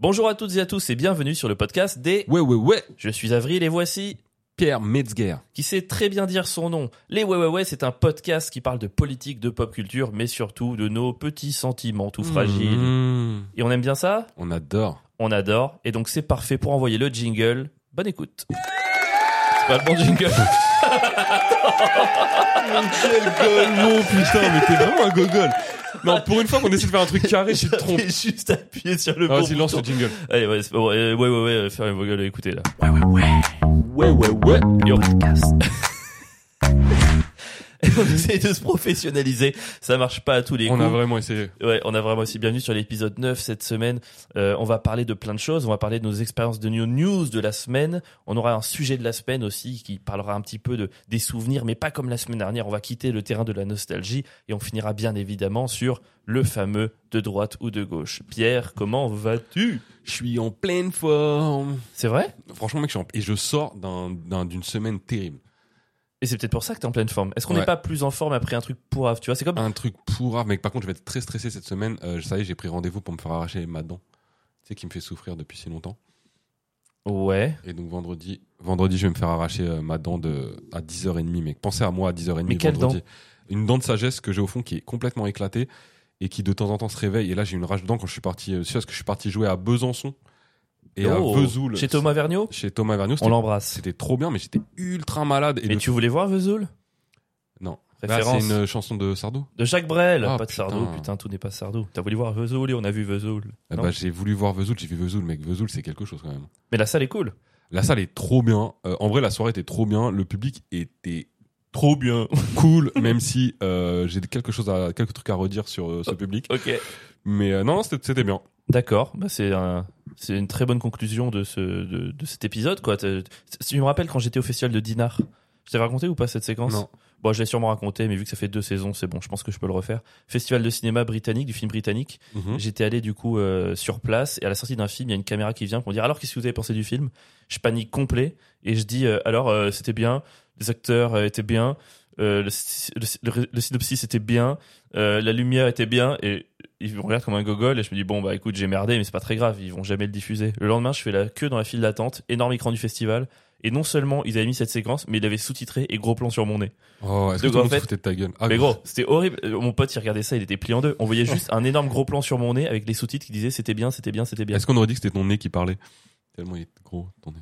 Bonjour à toutes et à tous et bienvenue sur le podcast des Ouais, ouais, ouais. Je suis Avril et voici Pierre Metzger. qui sait très bien dire son nom. Les Ouais Ouais Ouais, c'est un podcast qui parle de politique, de pop culture, mais surtout de nos petits sentiments tout fragiles. Mmh. Et on aime bien ça? On adore. On adore. Et donc c'est parfait pour envoyer le jingle. Bonne écoute. C'est pas le bon jingle. Quel gogol, putain, mais t'es vraiment un gogol. Non, pour une fois qu'on essaie de faire un truc carré, je suis trompé. J'ai juste appuyé sur le Ah, bon vas-y, lance bouton. le jingle. Allez, ouais, c'est- ouais, ouais, ouais, ouais, faire une gueule, écoutez là. Ouais, ouais, ouais. Yo. on essaie de se professionnaliser. Ça marche pas à tous les On coups. a vraiment essayé. Ouais, on a vraiment aussi bienvenue sur l'épisode 9 cette semaine. Euh, on va parler de plein de choses. On va parler de nos expériences de new news de la semaine. On aura un sujet de la semaine aussi qui parlera un petit peu de des souvenirs, mais pas comme la semaine dernière. On va quitter le terrain de la nostalgie et on finira bien évidemment sur le fameux de droite ou de gauche. Pierre, comment vas-tu? Je suis en pleine forme. C'est vrai? Franchement, mec, je suis en... et je sors d'un- d'un- d'une semaine terrible. Et c'est peut-être pour ça que t'es en pleine forme. Est-ce qu'on n'est Ouais. pas plus en forme après un truc pourrave Tu vois, c'est comme Un truc pourrave, mec. Par contre, je vais être très stressé cette semaine. Euh, ça y est, j'ai pris rendez-vous pour me faire arracher ma dent. Tu sais, qui me fait souffrir depuis si longtemps. ouais. Et donc, vendredi, vendredi, je vais me faire arracher euh, ma dent de, à 10h30, mec. Pensez à moi à 10h30 Mais quelle vendredi. Une dent de sagesse que j'ai au fond qui est complètement éclatée et qui de temps en temps se réveille. Et là, j'ai une rage de dents quand je suis parti, euh, c'est parce que je suis parti jouer à Besançon et Oh. à Vesoul. Chez Thomas Vergniaud Chez Thomas Vergniaud. On C'était- l'embrasse. C'était trop bien, mais j'étais ultra malade. Et Mais le- tu voulais voir Vesoul? Non. Bah, Référence c'est une chanson de Sardou. de Jacques Brel. Ah, pas de putain. Sardou. Putain, tout n'est pas Sardou. T'as voulu voir Vesoul et on a vu Vesoul. Non bah, j'ai voulu voir Vesoul, j'ai vu Vesoul, mec. Vesoul, c'est quelque chose quand même. Mais la salle est cool. La salle est trop bien. Euh, en vrai, la soirée était trop bien. Le public était trop bien, cool, même si euh, j'ai quelque chose à, quelques trucs à redire sur euh, ce public. Ok. Mais euh, non, non, c'était c'était bien. D'accord. Bah, c'est un, c'est une très bonne conclusion de ce, de, de cet épisode, quoi. Tu me rappelles quand j'étais au festival de Dinard. Je t'avais raconté ou pas cette séquence? Non. Bon, je l'ai sûrement raconté, mais vu que ça fait deux saisons, c'est bon. Je pense que je peux le refaire. Festival de cinéma britannique, du film britannique. Mhm. J'étais allé du coup euh, sur place et à la sortie d'un film, il y a une caméra qui vient pour me dire alors qu'est-ce que vous avez pensé du film? Je panique complet et je dis euh, alors euh, c'était bien, les acteurs étaient bien, le, sy- le- synopsis était bien, euh, la lumière était bien et ils me regardent comme un gogol et je me dis bon bah écoute j'ai merdé mais c'est pas très grave ils vont jamais le diffuser. Le lendemain je fais la queue dans la file d'attente, énorme écran du festival et non seulement ils avaient mis cette séquence mais ils l'avaient sous-titré et gros plan sur mon nez. Oh, est-ce que en fait- de ta gueule? Ah, Mais gros, c'était horrible. Euh, Mon pote, il regardait ça, il était plié en deux. On voyait juste un énorme gros plan sur mon nez avec les sous-titres qui disaient c'était bien, c'était bien, c'était bien. Est-ce qu'on aurait dit que c'était ton nez qui parlait? Tellement il est gros, ton nez.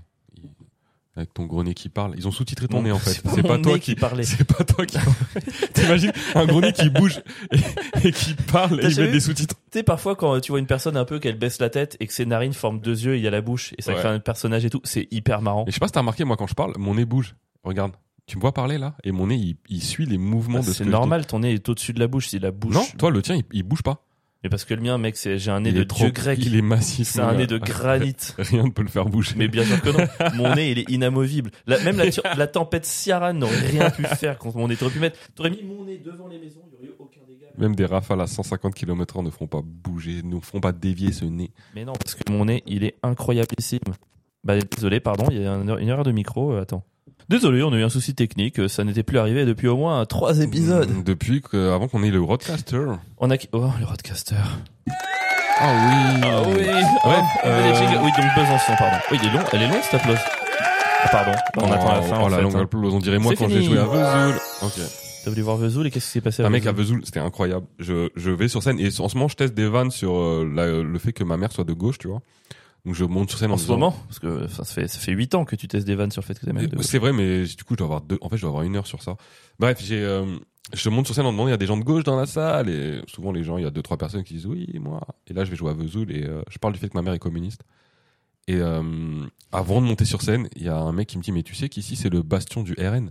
Avec ton gros nez qui parle. Ils ont sous-titré ton nez en fait. c'est pas toi qui parlait. C'est pas toi qui T'imagines un gros nez qui bouge et, et qui parle et il met des sous-titres. Tu sais, parfois, quand tu vois une personne un peu qu'elle baisse la tête et que ses narines forment deux yeux et il y a la bouche et ça Ouais. crée un personnage et tout, c'est hyper marrant. Et je sais pas si t'as remarqué, moi quand je parle, mon nez bouge. Regarde. Tu me vois parler là? Et mon nez il, il suit les mouvements Ah, de ce c'est normal, ton nez est au-dessus de la bouche. Si la bouche. Non, toi le tien il, il bouge pas. Mais parce que le mien, mec, c'est j'ai un nez il de dieu grec. Il est massif. C'est un nez de granit. Rien ne peut le faire bouger. Mais bien sûr que non. Mon nez, il est inamovible. La- même la, tempête Ciaran n'aurait rien pu faire contre mon nez. T'aurais pu mettre, t'aurais mis mon nez devant les maisons, il n'y aurait eu aucun dégât. Même des rafales à 150 km/h ne feront pas bouger, ne feront pas dévier ce nez. Mais non, parce que mon nez, il est incroyablissime. Bah, désolé, pardon, il y a un- une erreur de micro. euh, attends. Désolé, on a eu un souci technique. euh, Ça n'était plus arrivé depuis au moins trois épisodes. Mm, Depuis que, avant qu'on ait le roadcaster. On a. Oh, le roadcaster. Ah oui. Ah oui. Oh, euh, jingles. Oui, donc Besançon, pardon. Oui, il est long. Elle est longue cette applause. Ah, pardon. On attend la fin. Oh en la fait, longue hein. applause, on dirait moi quand j'ai joué à Vesoul. Ok. T'as voulu voir Vesoul et qu'est-ce qui s'est passé à Un mec à Vesoul Vesoul, c'était incroyable. Je, je vais sur scène et en ce moment je teste des vannes sur euh, la- le fait que ma mère soit de gauche, tu vois. Donc je monte sur scène en, En ce moment Parce que ça fait ça fait 8 ans que tu testes des vannes sur le fait que t'es mec de- C'est vrai, mais du coup, je dois avoir deux. En fait, je dois avoir une heure sur ça. Bref, j'ai, euh, je monte sur scène en demandant, il y a des gens de gauche dans la salle, et souvent les gens, il y a deux, trois personnes qui disent oui, moi. Et là, je vais jouer à Vesoul, et euh, je parle du fait que ma mère est communiste. Et euh, avant de monter sur scène, il y a un mec qui me dit, mais tu sais qu'ici, c'est le bastion du RN.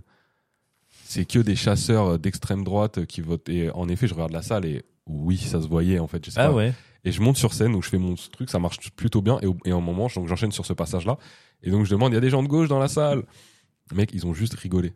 C'est que des chasseurs d'extrême droite qui votent. Et en effet, je regarde la salle, et oui, ça se voyait, en fait. Je sais Ah pas. ouais. Et je monte sur scène où je fais mon truc, ça marche plutôt bien. Et, au, et un moment, donc j'enchaîne sur ce passage-là. Et donc je demande, il y a des gens de gauche dans la salle. Mec, ils ont juste rigolé.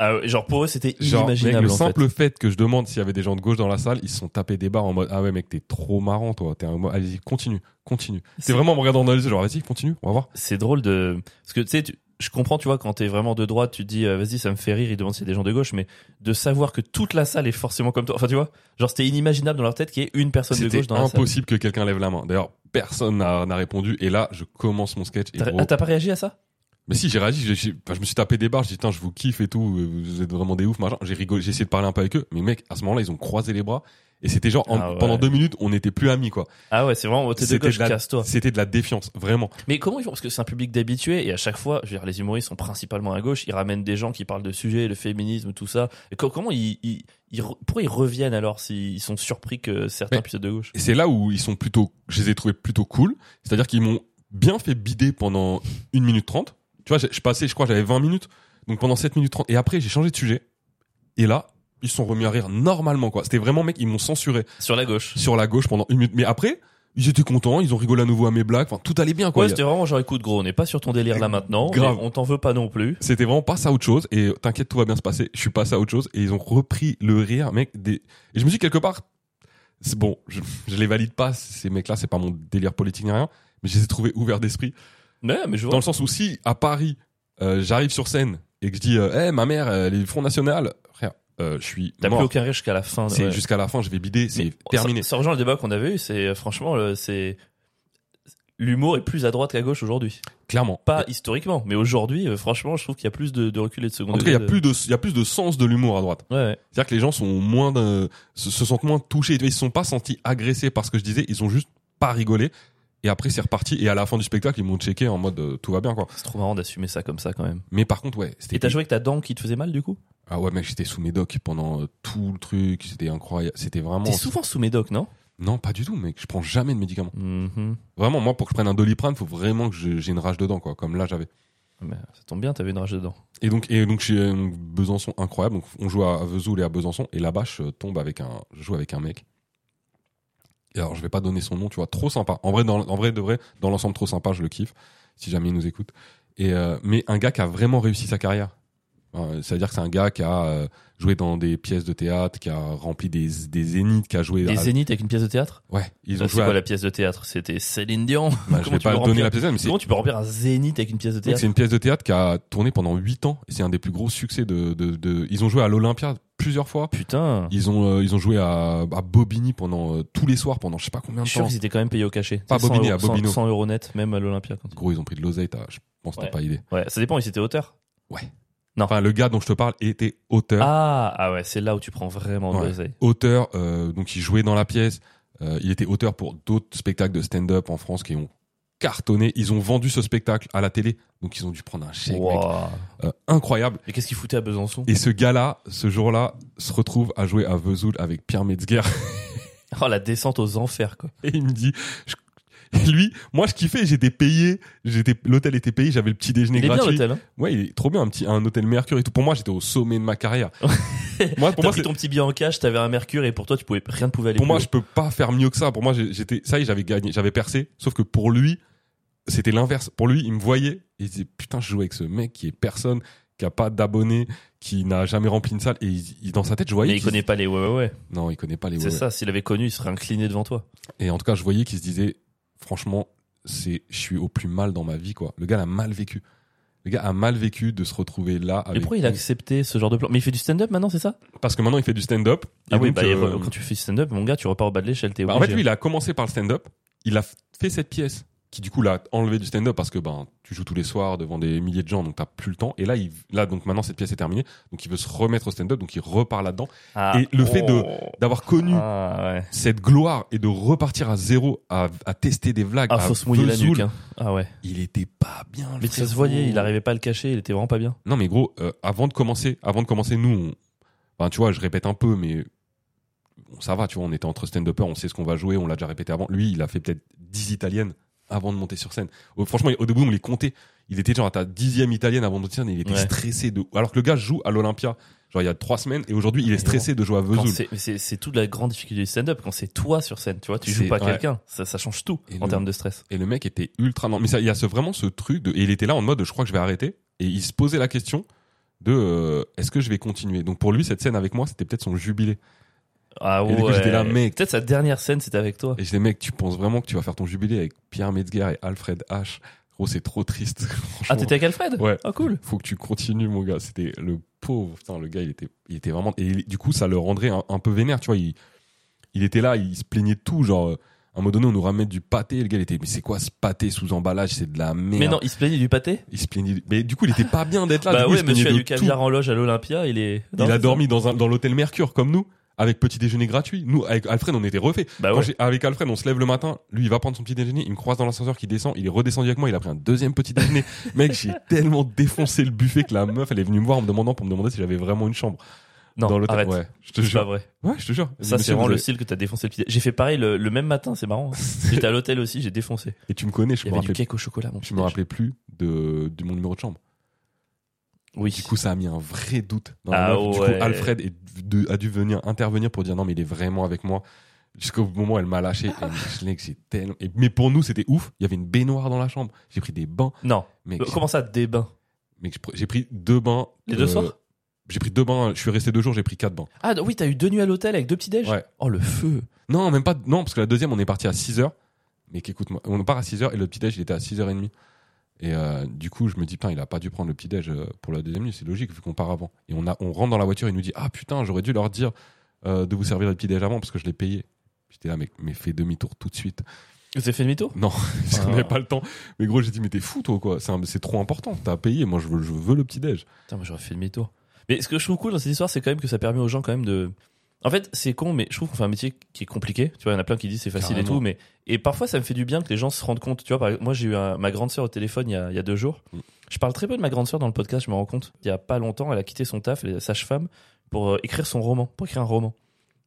Ah genre pour eux c'était mec, inimaginable le en simple fait. que je demande s'il y avait des gens de gauche dans la salle, ils se sont tapés des barres en mode Ah ouais, mec, t'es trop marrant, toi. T'es un... Allez-y, continue, continue. C'est- C'est vraiment en me regardant dans les yeux, genre, vas-y, continue, on va voir. C'est drôle de parce que tu sais tu- je comprends, tu vois, quand t'es vraiment de droite, tu te dis, euh, vas-y, ça me fait rire, ils demandent si c'est des gens de gauche, mais de savoir que toute la salle est forcément comme toi. Enfin, tu vois, genre, c'était inimaginable dans leur tête qu'il y ait une personne de C'était gauche dans la salle. impossible que quelqu'un lève la main. D'ailleurs, personne n'a répondu. Et là, je commence mon sketch. Et T'as gros- ah, t'as pas réagi à ça? Mais si, j'ai réagi. j'ai- j'ai- enfin, je me suis tapé des barres. J'ai dit, putain, je vous kiffe et tout. euh, Vous êtes vraiment des ouf, machin. J'ai rigolé. J'ai essayé de parler un peu avec eux. Mais mec, à ce moment-là, ils ont croisé les bras. Et c'était genre, en- Ah ouais. pendant deux minutes, on n'était plus amis, quoi. Ah ouais, c'est vraiment, t'es de C'était gauche, de la- casse-toi. C'était de la défiance, vraiment. Mais comment ils font? Parce que c'est un public d'habitués et à chaque fois, je veux dire, les humoristes sont principalement à gauche. Ils ramènent des gens qui parlent de sujets, le féminisme, tout ça. Et comment ils, ils, ils pourquoi ils reviennent alors s'ils sont surpris que certains puissent être de gauche? Et c'est là où ils sont plutôt, je les ai trouvés plutôt cool. C'est-à-dire qu'ils m'ont bien fait bider pendant une minute trente. Tu vois, je passais, je crois, j'avais 20 minutes. Donc pendant 7 minutes 30. Et après, j'ai changé de sujet. Et là, ils se sont remis à rire normalement, quoi. C'était vraiment, mec, ils m'ont censuré Sur la gauche. sur la gauche pendant une minute. Mais après, ils étaient contents, ils ont rigolé à nouveau à mes blagues. Enfin, tout allait bien, quoi. Ouais, c'était vraiment genre écoute gros, on n'est pas sur ton délire là maintenant, Grave. on t'en veut pas non plus. C'était vraiment pas ça autre chose. Et t'inquiète, tout va bien se passer. Je suis passé à autre chose. Et ils ont repris le rire, mec. Des... Et je me suis dit, quelque part, c'est bon, je, je les valide pas. Ces mecs-là, c'est pas mon délire politique ni rien. Mais je les ai trouvés ouverts d'esprit. Ouais, mais je Dans vois. le sens où si, à Paris, euh, j'arrive sur scène et que je dis, Eh, ma mère, elle est du Front National, frère, euh, je suis T'as plus aucun rire jusqu'à la fin. C'est ouais. jusqu'à la fin, je vais bider, c'est ça- terminé. Ça, rejoint le débat qu'on avait eu. C'est euh, franchement, c'est l'humour est plus à droite qu'à gauche aujourd'hui. Clairement. Pas historiquement, mais aujourd'hui, euh, franchement, je trouve qu'il y a plus de, de recul et de second En tout cas, il y a plus de, il y a plus de sens de l'humour à droite. Ouais, ouais. C'est-à-dire que les gens sont moins de, se, se sentent moins touchés. Ils se sont pas sentis agressés par ce que je disais. Ils ont juste pas rigolé. Et après, c'est reparti. Et à la fin du spectacle, ils m'ont checké en mode euh, tout va bien, quoi. C'est trop marrant d'assumer ça comme ça quand même. Mais par contre, ouais, c'était. Et t'as joué avec ta dent qui te faisait mal du coup? Ah ouais, mec, j'étais sous médoc pendant euh, tout le truc. C'était incroyable. C'était vraiment. T'es souvent sous médoc, non? Non, pas du tout, mec. Je prends jamais de médicaments. Mhm. Vraiment, moi, pour que je prenne un doliprane, faut vraiment que je- j'ai une rage dedans, quoi. Comme là, j'avais. Mais ça tombe bien, t'avais une rage dedans. Et donc, et donc, chez euh, Besançon, incroyable. Donc, on joue à à Vesoul et à Besançon. Et là-bas, je tombe avec un, je joue avec un mec. Et alors, je vais pas donner son nom, tu vois, trop sympa. En vrai, dans, en vrai, de vrai, dans l'ensemble, trop sympa, je le kiffe. Si jamais il nous écoute. Et, euh, mais un gars qui a vraiment réussi sa carrière. C'est-à-dire que c'est un gars qui a euh, joué dans des pièces de théâtre, qui a rempli des, des zéniths, qui a joué. Des à- zéniths avec une pièce de théâtre? Ouais, ils ont C'est joué. à- quoi la pièce de théâtre? C'était Céline Dion? Bah, je vais tu pas peux donner remplir- la pièce, mais c'est Comment tu peux remplir un zénith avec une pièce de théâtre C'est une pièce de théâtre qui a tourné pendant 8 ans et c'est un des plus gros succès de, de, de... Ils ont joué à l'Olympia plusieurs fois. Putain Ils ont euh, ils ont joué à, à Bobigny pendant euh, tous les soirs pendant je sais pas combien Je de suis sûr temps. qu'ils étaient quand même payés au cachet. Pas C'est 100 Bobigny, euros- à Bobino. 100, 100 euros net, même à l'Olympia. quand- Gros, ils ont pris de l'oseille, t'as- je pense que t'as Ouais. pas idée. Ouais, ça dépend, ils étaient auteurs. Non. Enfin, le gars dont je te parle était auteur. Ah, ah ouais, c'est là où tu prends vraiment de Ouais. l'oseille. Auteur, euh, donc il jouait dans la pièce. Euh, il était auteur pour d'autres spectacles de stand-up en France qui ont cartonné. Ils ont vendu ce spectacle à la télé, donc ils ont dû prendre un chèque, mec. Euh, incroyable. Et qu'est-ce qu'il foutait à Besançon? Et ce gars-là, ce jour-là, se retrouve à jouer à Vesoul avec Pierre Metzger. Oh, la descente aux enfers, quoi. Et il me dit, je- et lui, moi je kiffais, j'étais payé, j'étais, l'hôtel était payé, j'avais le petit déjeuner Il est bien gratuit. l'hôtel, hein ouais, il est trop bien, un petit, un hôtel Mercure et tout. Pour moi, j'étais au sommet de ma carrière. moi, pour moi, pris c'est- ton petit billet en cash, t'avais un mercure et pour toi, tu pouvais, rien ne pouvait aller pour plus moi, haut. je peux pas faire mieux que ça. Pour moi, j'étais, ça y est, j'avais gagné, j'avais percé. Sauf que pour lui, c'était l'inverse. Pour lui, il me voyait et il disait, putain, je joue avec ce mec qui est personne, qui a pas d'abonnés, qui n'a jamais rempli une salle. Et il- il- dans sa tête, je voyais Mais il qu'il- connaît pas les ouais, ouais, ouais. non, il connaît pas les C'est ouais, ouais. ça, s'il avait connu, il serait incliné devant toi. Et en tout cas, je voyais qu'il se disait, franchement, c'est, je suis au plus mal dans ma vie, quoi. Le gars a mal vécu. Le gars a mal vécu de se retrouver là Mais avec. pourquoi il a accepté ce genre de plan? Mais il fait du stand-up maintenant, c'est ça? Parce que maintenant, il fait du stand-up. Ah oui, donc, bah, euh, quand tu fais du stand-up, mon gars, tu repars au bas de l'échelle, bah, en fait, lui, il a commencé par le stand-up. Il a fait cette pièce qui, du coup, l'a enlevé du stand-up parce que, ben, tu joues tous les soirs devant des milliers de gens, donc t'as plus le temps. Et là, il, là, donc maintenant, cette pièce est terminée. Donc, il veut se remettre au stand-up, donc il repart là-dedans. Ah, et le fait de- oh. D'avoir connu Ah ouais. cette gloire et de repartir à zéro, à, à tester des blagues. Ah, à faut se mouiller la nuque. Hein. Ah ouais. Il était pas bien. Mais ça se voyait, il arrivait pas à le cacher, il était vraiment pas bien. Non mais gros, euh, avant de commencer, avant de commencer, nous, on... enfin, tu vois, je répète un peu, mais ça va, tu vois, on était entre stand-uppers, on sait ce qu'on va jouer, on l'a déjà répété avant. Lui, il a fait peut-être 10 italiennes avant de monter sur scène. Oh, franchement, au début, on les comptait. Il était genre à ta dixième italienne avant de monter sur scène, et il était Ouais. stressé de. Alors que le gars joue à l'Olympia, genre il y a trois semaines, et aujourd'hui, il est stressé de jouer à Vesoul. c'est- toute la grande difficulté du stand-up quand c'est toi sur scène, tu vois, tu joues pas ouais. quelqu'un, ça, ça change tout Et en le- termes de stress. Et le mec était ultra lent. Mais il y a ce, vraiment ce truc de, et il était là en mode, je crois que je vais arrêter. Et il se posait la question de, euh, est-ce que je vais continuer? Donc pour lui, cette scène avec moi, c'était peut-être son jubilé. Ah Et du coup, ouais. j'étais là, mec. Peut-être sa dernière scène, c'était avec toi. Et je dis, mec, tu penses vraiment que tu vas faire ton jubilé avec Pierre Metzger et Alfred H? Gros, c'est trop triste. Ah, t'étais avec Alfred? Ouais. Ah, cool. Faut que tu continues, mon gars. C'était le pauvre. Putain, le gars, il était, il était vraiment. Et du coup, ça le rendrait un, un peu vénère, tu vois. Il, il était là, il se plaignait de tout. Genre, euh, à un moment donné, on nous ramène du pâté. Le gars, il était, mais c'est quoi ce pâté sous emballage? C'est de la merde. Mais non, il se plaignait du pâté? Il se plaignait. Mais du coup, il était pas bien d'être là. Bah du coup, il ouais, se monsieur a du tout. caviar en loge à l'Olympia, il est. Il a dormi dans, un, dans l'hôtel Mercure comme nous, avec petit déjeuner gratuit. Nous, avec Alfred, on était refait. Bah ouais. avec Alfred, on se lève le matin, lui il va prendre son petit déjeuner, il me croise dans l'ascenseur qui descend, il est redescendu avec moi, il a pris un deuxième petit déjeuner. Mec, j'ai tellement défoncé le buffet que la meuf, elle est venue me voir en me demandant pour me demander si j'avais vraiment une chambre Non, dans l'hôtel. arrête. Ouais, je te C'est pas jure. vrai. Ouais, je te jure. Ça, c'est vraiment le style que t'as défoncé le petit. J'ai fait pareil le, le même matin, c'est marrant. J'étais à l'hôtel aussi, j'ai défoncé. Et tu me connais, je Il y me avait du rappelais, cake au chocolat, mon je me rappelais plus de, de mon numéro de chambre. Oui. Du coup, ça a mis un vrai doute. Dans Ah la meuf. Du ouais. coup, Alfred est de- a dû venir intervenir pour dire non, mais il est vraiment avec moi. Jusqu'au moment où elle m'a lâché. Et je l'ai que j'ai tellement. et- mais pour nous, c'était ouf. Il y avait une baignoire dans la chambre. J'ai pris des bains. Non. Mec, Euh, Comment ça, des bains? Mec, j'ai pr- j'ai pris deux bains. Les deux soirs? J'ai pris deux bains. Je suis resté deux jours. J'ai pris quatre bains. Ah oui, t'as eu deux nuits à l'hôtel avec deux petits déj? Ouais. Oh le feu. Non, même pas. Non, parce que la deuxième, on est parti à 6 heures. Mais qu'écoute-moi, on part à 6 heures et le petit déj, il était à 6h30. Et euh, du coup, je me dis, putain, il a pas dû prendre le petit déj euh, pour la deuxième nuit. C'est logique vu qu'on part avant. Et on, a, on rentre dans la voiture, il nous dit, ah putain, j'aurais dû leur dire euh, de vous servir le petit déj avant parce que je l'ai payé. J'étais là, mec, mais fais demi-tour tout de suite. Vous avez fait demi-tour? Non, parce qu'on Ah. n'avait pas le temps. Mais gros, j'ai dit, mais t'es fou, toi, quoi. C'est trop important. T'as payé. Moi, je veux, je veux le petit déj. Putain, moi j'aurais fait demi-tour. Mais ce que je trouve cool dans cette histoire, c'est quand même que ça permet aux gens quand même de. En fait, c'est con, mais je trouve qu'on fait un métier qui est compliqué. Tu vois, il y en a plein qui disent c'est facile et tout, mais et parfois ça me fait du bien que les gens se rendent compte. Tu vois, par exemple, moi j'ai eu un- ma grande sœur au téléphone il y a, il y a deux jours. Mm. Je parle très peu de ma grande sœur dans le podcast, je me rends compte. Il y a pas longtemps, elle a quitté son taf, elle est sage-femme, pour euh, écrire son roman, pour écrire un roman.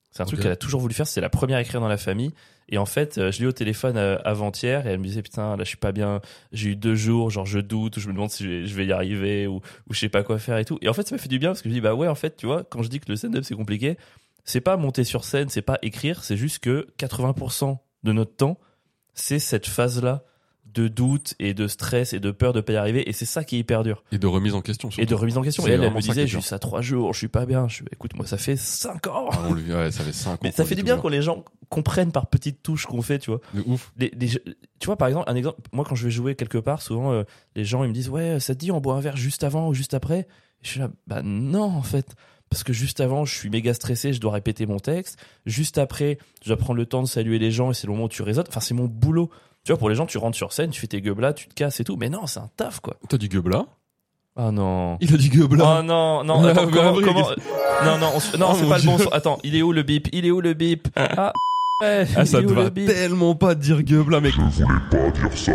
C'est un truc qu'elle a toujours voulu faire. C'est la première à écrire dans la famille. Et en fait, euh, je l'ai eu au téléphone euh, avant-hier et elle me disait putain là je suis pas bien. J'ai eu deux jours, genre je doute, je me demande si je vais, je vais y arriver ou, ou je sais pas quoi faire et tout. Et en fait ça m'a fait du bien parce que je dis bah ouais en fait tu vois quand je dis que le stand-up c'est compliqué, c'est pas monter sur scène, c'est pas écrire, c'est juste que 80% de notre temps c'est cette phase là de doute et de stress et de peur de pas y arriver et c'est ça qui est hyper dur Et de remise en question. et surtout. de remise en question. Et elle, elle me disait juste à trois jours, je suis pas bien. Je écoute moi ça fait cinq ans. Ah, on le- ouais, ça fait 5 Mais ça fait du bien quand les gens comprennent par petites touches qu'on fait, tu vois. De ouf. Les- les- tu vois, par exemple, un exemple, moi quand je vais jouer quelque part, souvent euh, les gens ils me disent ouais, ça te dit on boit un verre juste avant ou juste après? Et je suis là, bah non en fait, parce que juste avant je suis méga stressé, je dois répéter mon texte. Juste après, je dois prendre le temps de saluer les gens et c'est le moment où tu résonnes. Enfin c'est mon boulot. Tu vois, pour les gens, tu rentres sur scène, tu fais tes gueules là, tu te casses et tout. Mais non, c'est un taf quoi. T'as du gueubla Ah non. Il a du gueubla. Oh non, non, Ah, attends, mais comment, Non, non, on se- non, Oh, c'est pas le bon son. Attends, il est où le bip? Il est où le bip? Ah, ouais, Ah, ça te va tellement pas dire gueubla, mec. Je voulais pas dire ça.